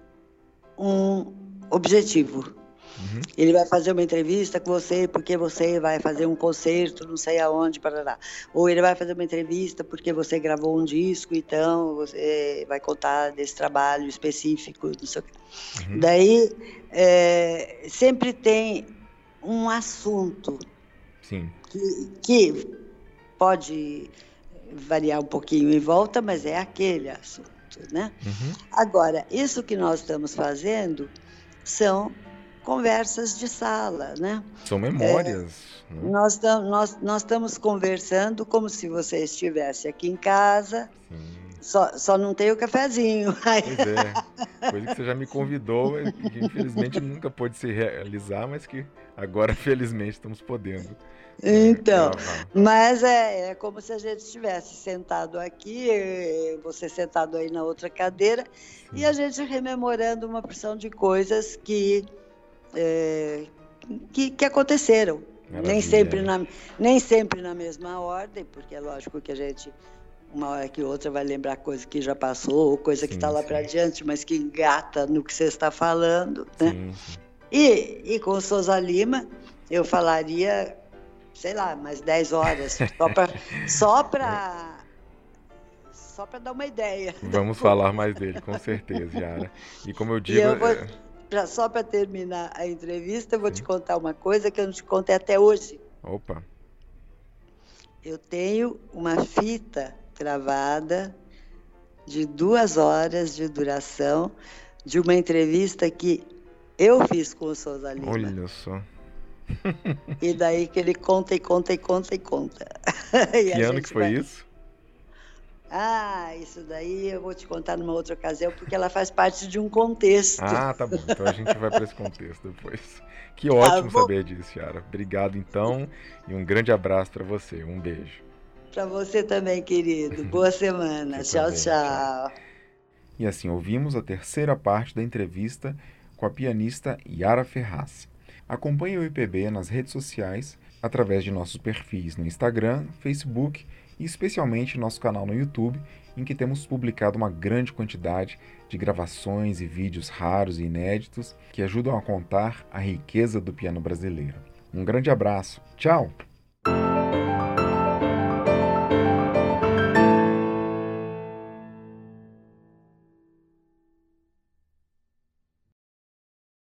um objetivo. Uhum. Ele vai fazer uma entrevista com você porque você vai fazer um concerto, não sei aonde, para Ou ele vai fazer uma entrevista porque você gravou um disco, então você vai contar desse trabalho específico, não sei o quê. Uhum. Daí é, sempre tem um assunto Sim. Que, que pode variar um pouquinho em volta, mas é aquele assunto, né? Uhum. Agora, isso que nós estamos fazendo são conversas de sala, né? São memórias. É, né? nós, nós, nós estamos conversando como se você estivesse aqui em casa. Só, só não tem o cafezinho. Pois é. Coisa que você já me convidou e que infelizmente nunca pôde se realizar, mas que agora, felizmente, estamos podendo. Então, mas é, é, como se a gente estivesse sentado aqui, você sentado aí na outra cadeira, Sim. e a gente rememorando uma porção de coisas que, é, que, que, aconteceram. Nem sempre, na, nem sempre na mesma ordem, porque é lógico que a gente, uma hora que outra, vai lembrar coisa que já passou, ou coisa sim, que está lá para diante, mas que engata no que você está falando. Né? Sim, sim. E, e com o Souza Lima, eu falaria sei lá, mais 10 horas, só para só para só para dar uma ideia. Vamos falar mais dele, com certeza, Yara. E como eu digo, eu vou, pra, só para terminar a entrevista, eu vou Sim. te contar uma coisa que eu não te contei até hoje. Opa. Eu tenho uma fita gravada de duas horas de duração de uma entrevista que eu fiz com o Souza Lima. Olha só e daí que ele conta e conta e conta e conta. e que ano que foi vai... isso? Ah, isso daí eu vou te contar numa outra ocasião, porque ela faz parte de um contexto. Ah, tá bom. Então a gente vai para esse contexto depois. Que tá ótimo tá saber disso, Yara. Obrigado então e um grande abraço para você. Um beijo. Para você também, querido. Boa semana. tchau, também. tchau. E assim ouvimos a terceira parte da entrevista com a pianista Yara Ferraz. Acompanhe o IPB nas redes sociais, através de nossos perfis no Instagram, Facebook especialmente nosso canal no YouTube, em que temos publicado uma grande quantidade de gravações e vídeos raros e inéditos que ajudam a contar a riqueza do piano brasileiro. Um grande abraço, tchau!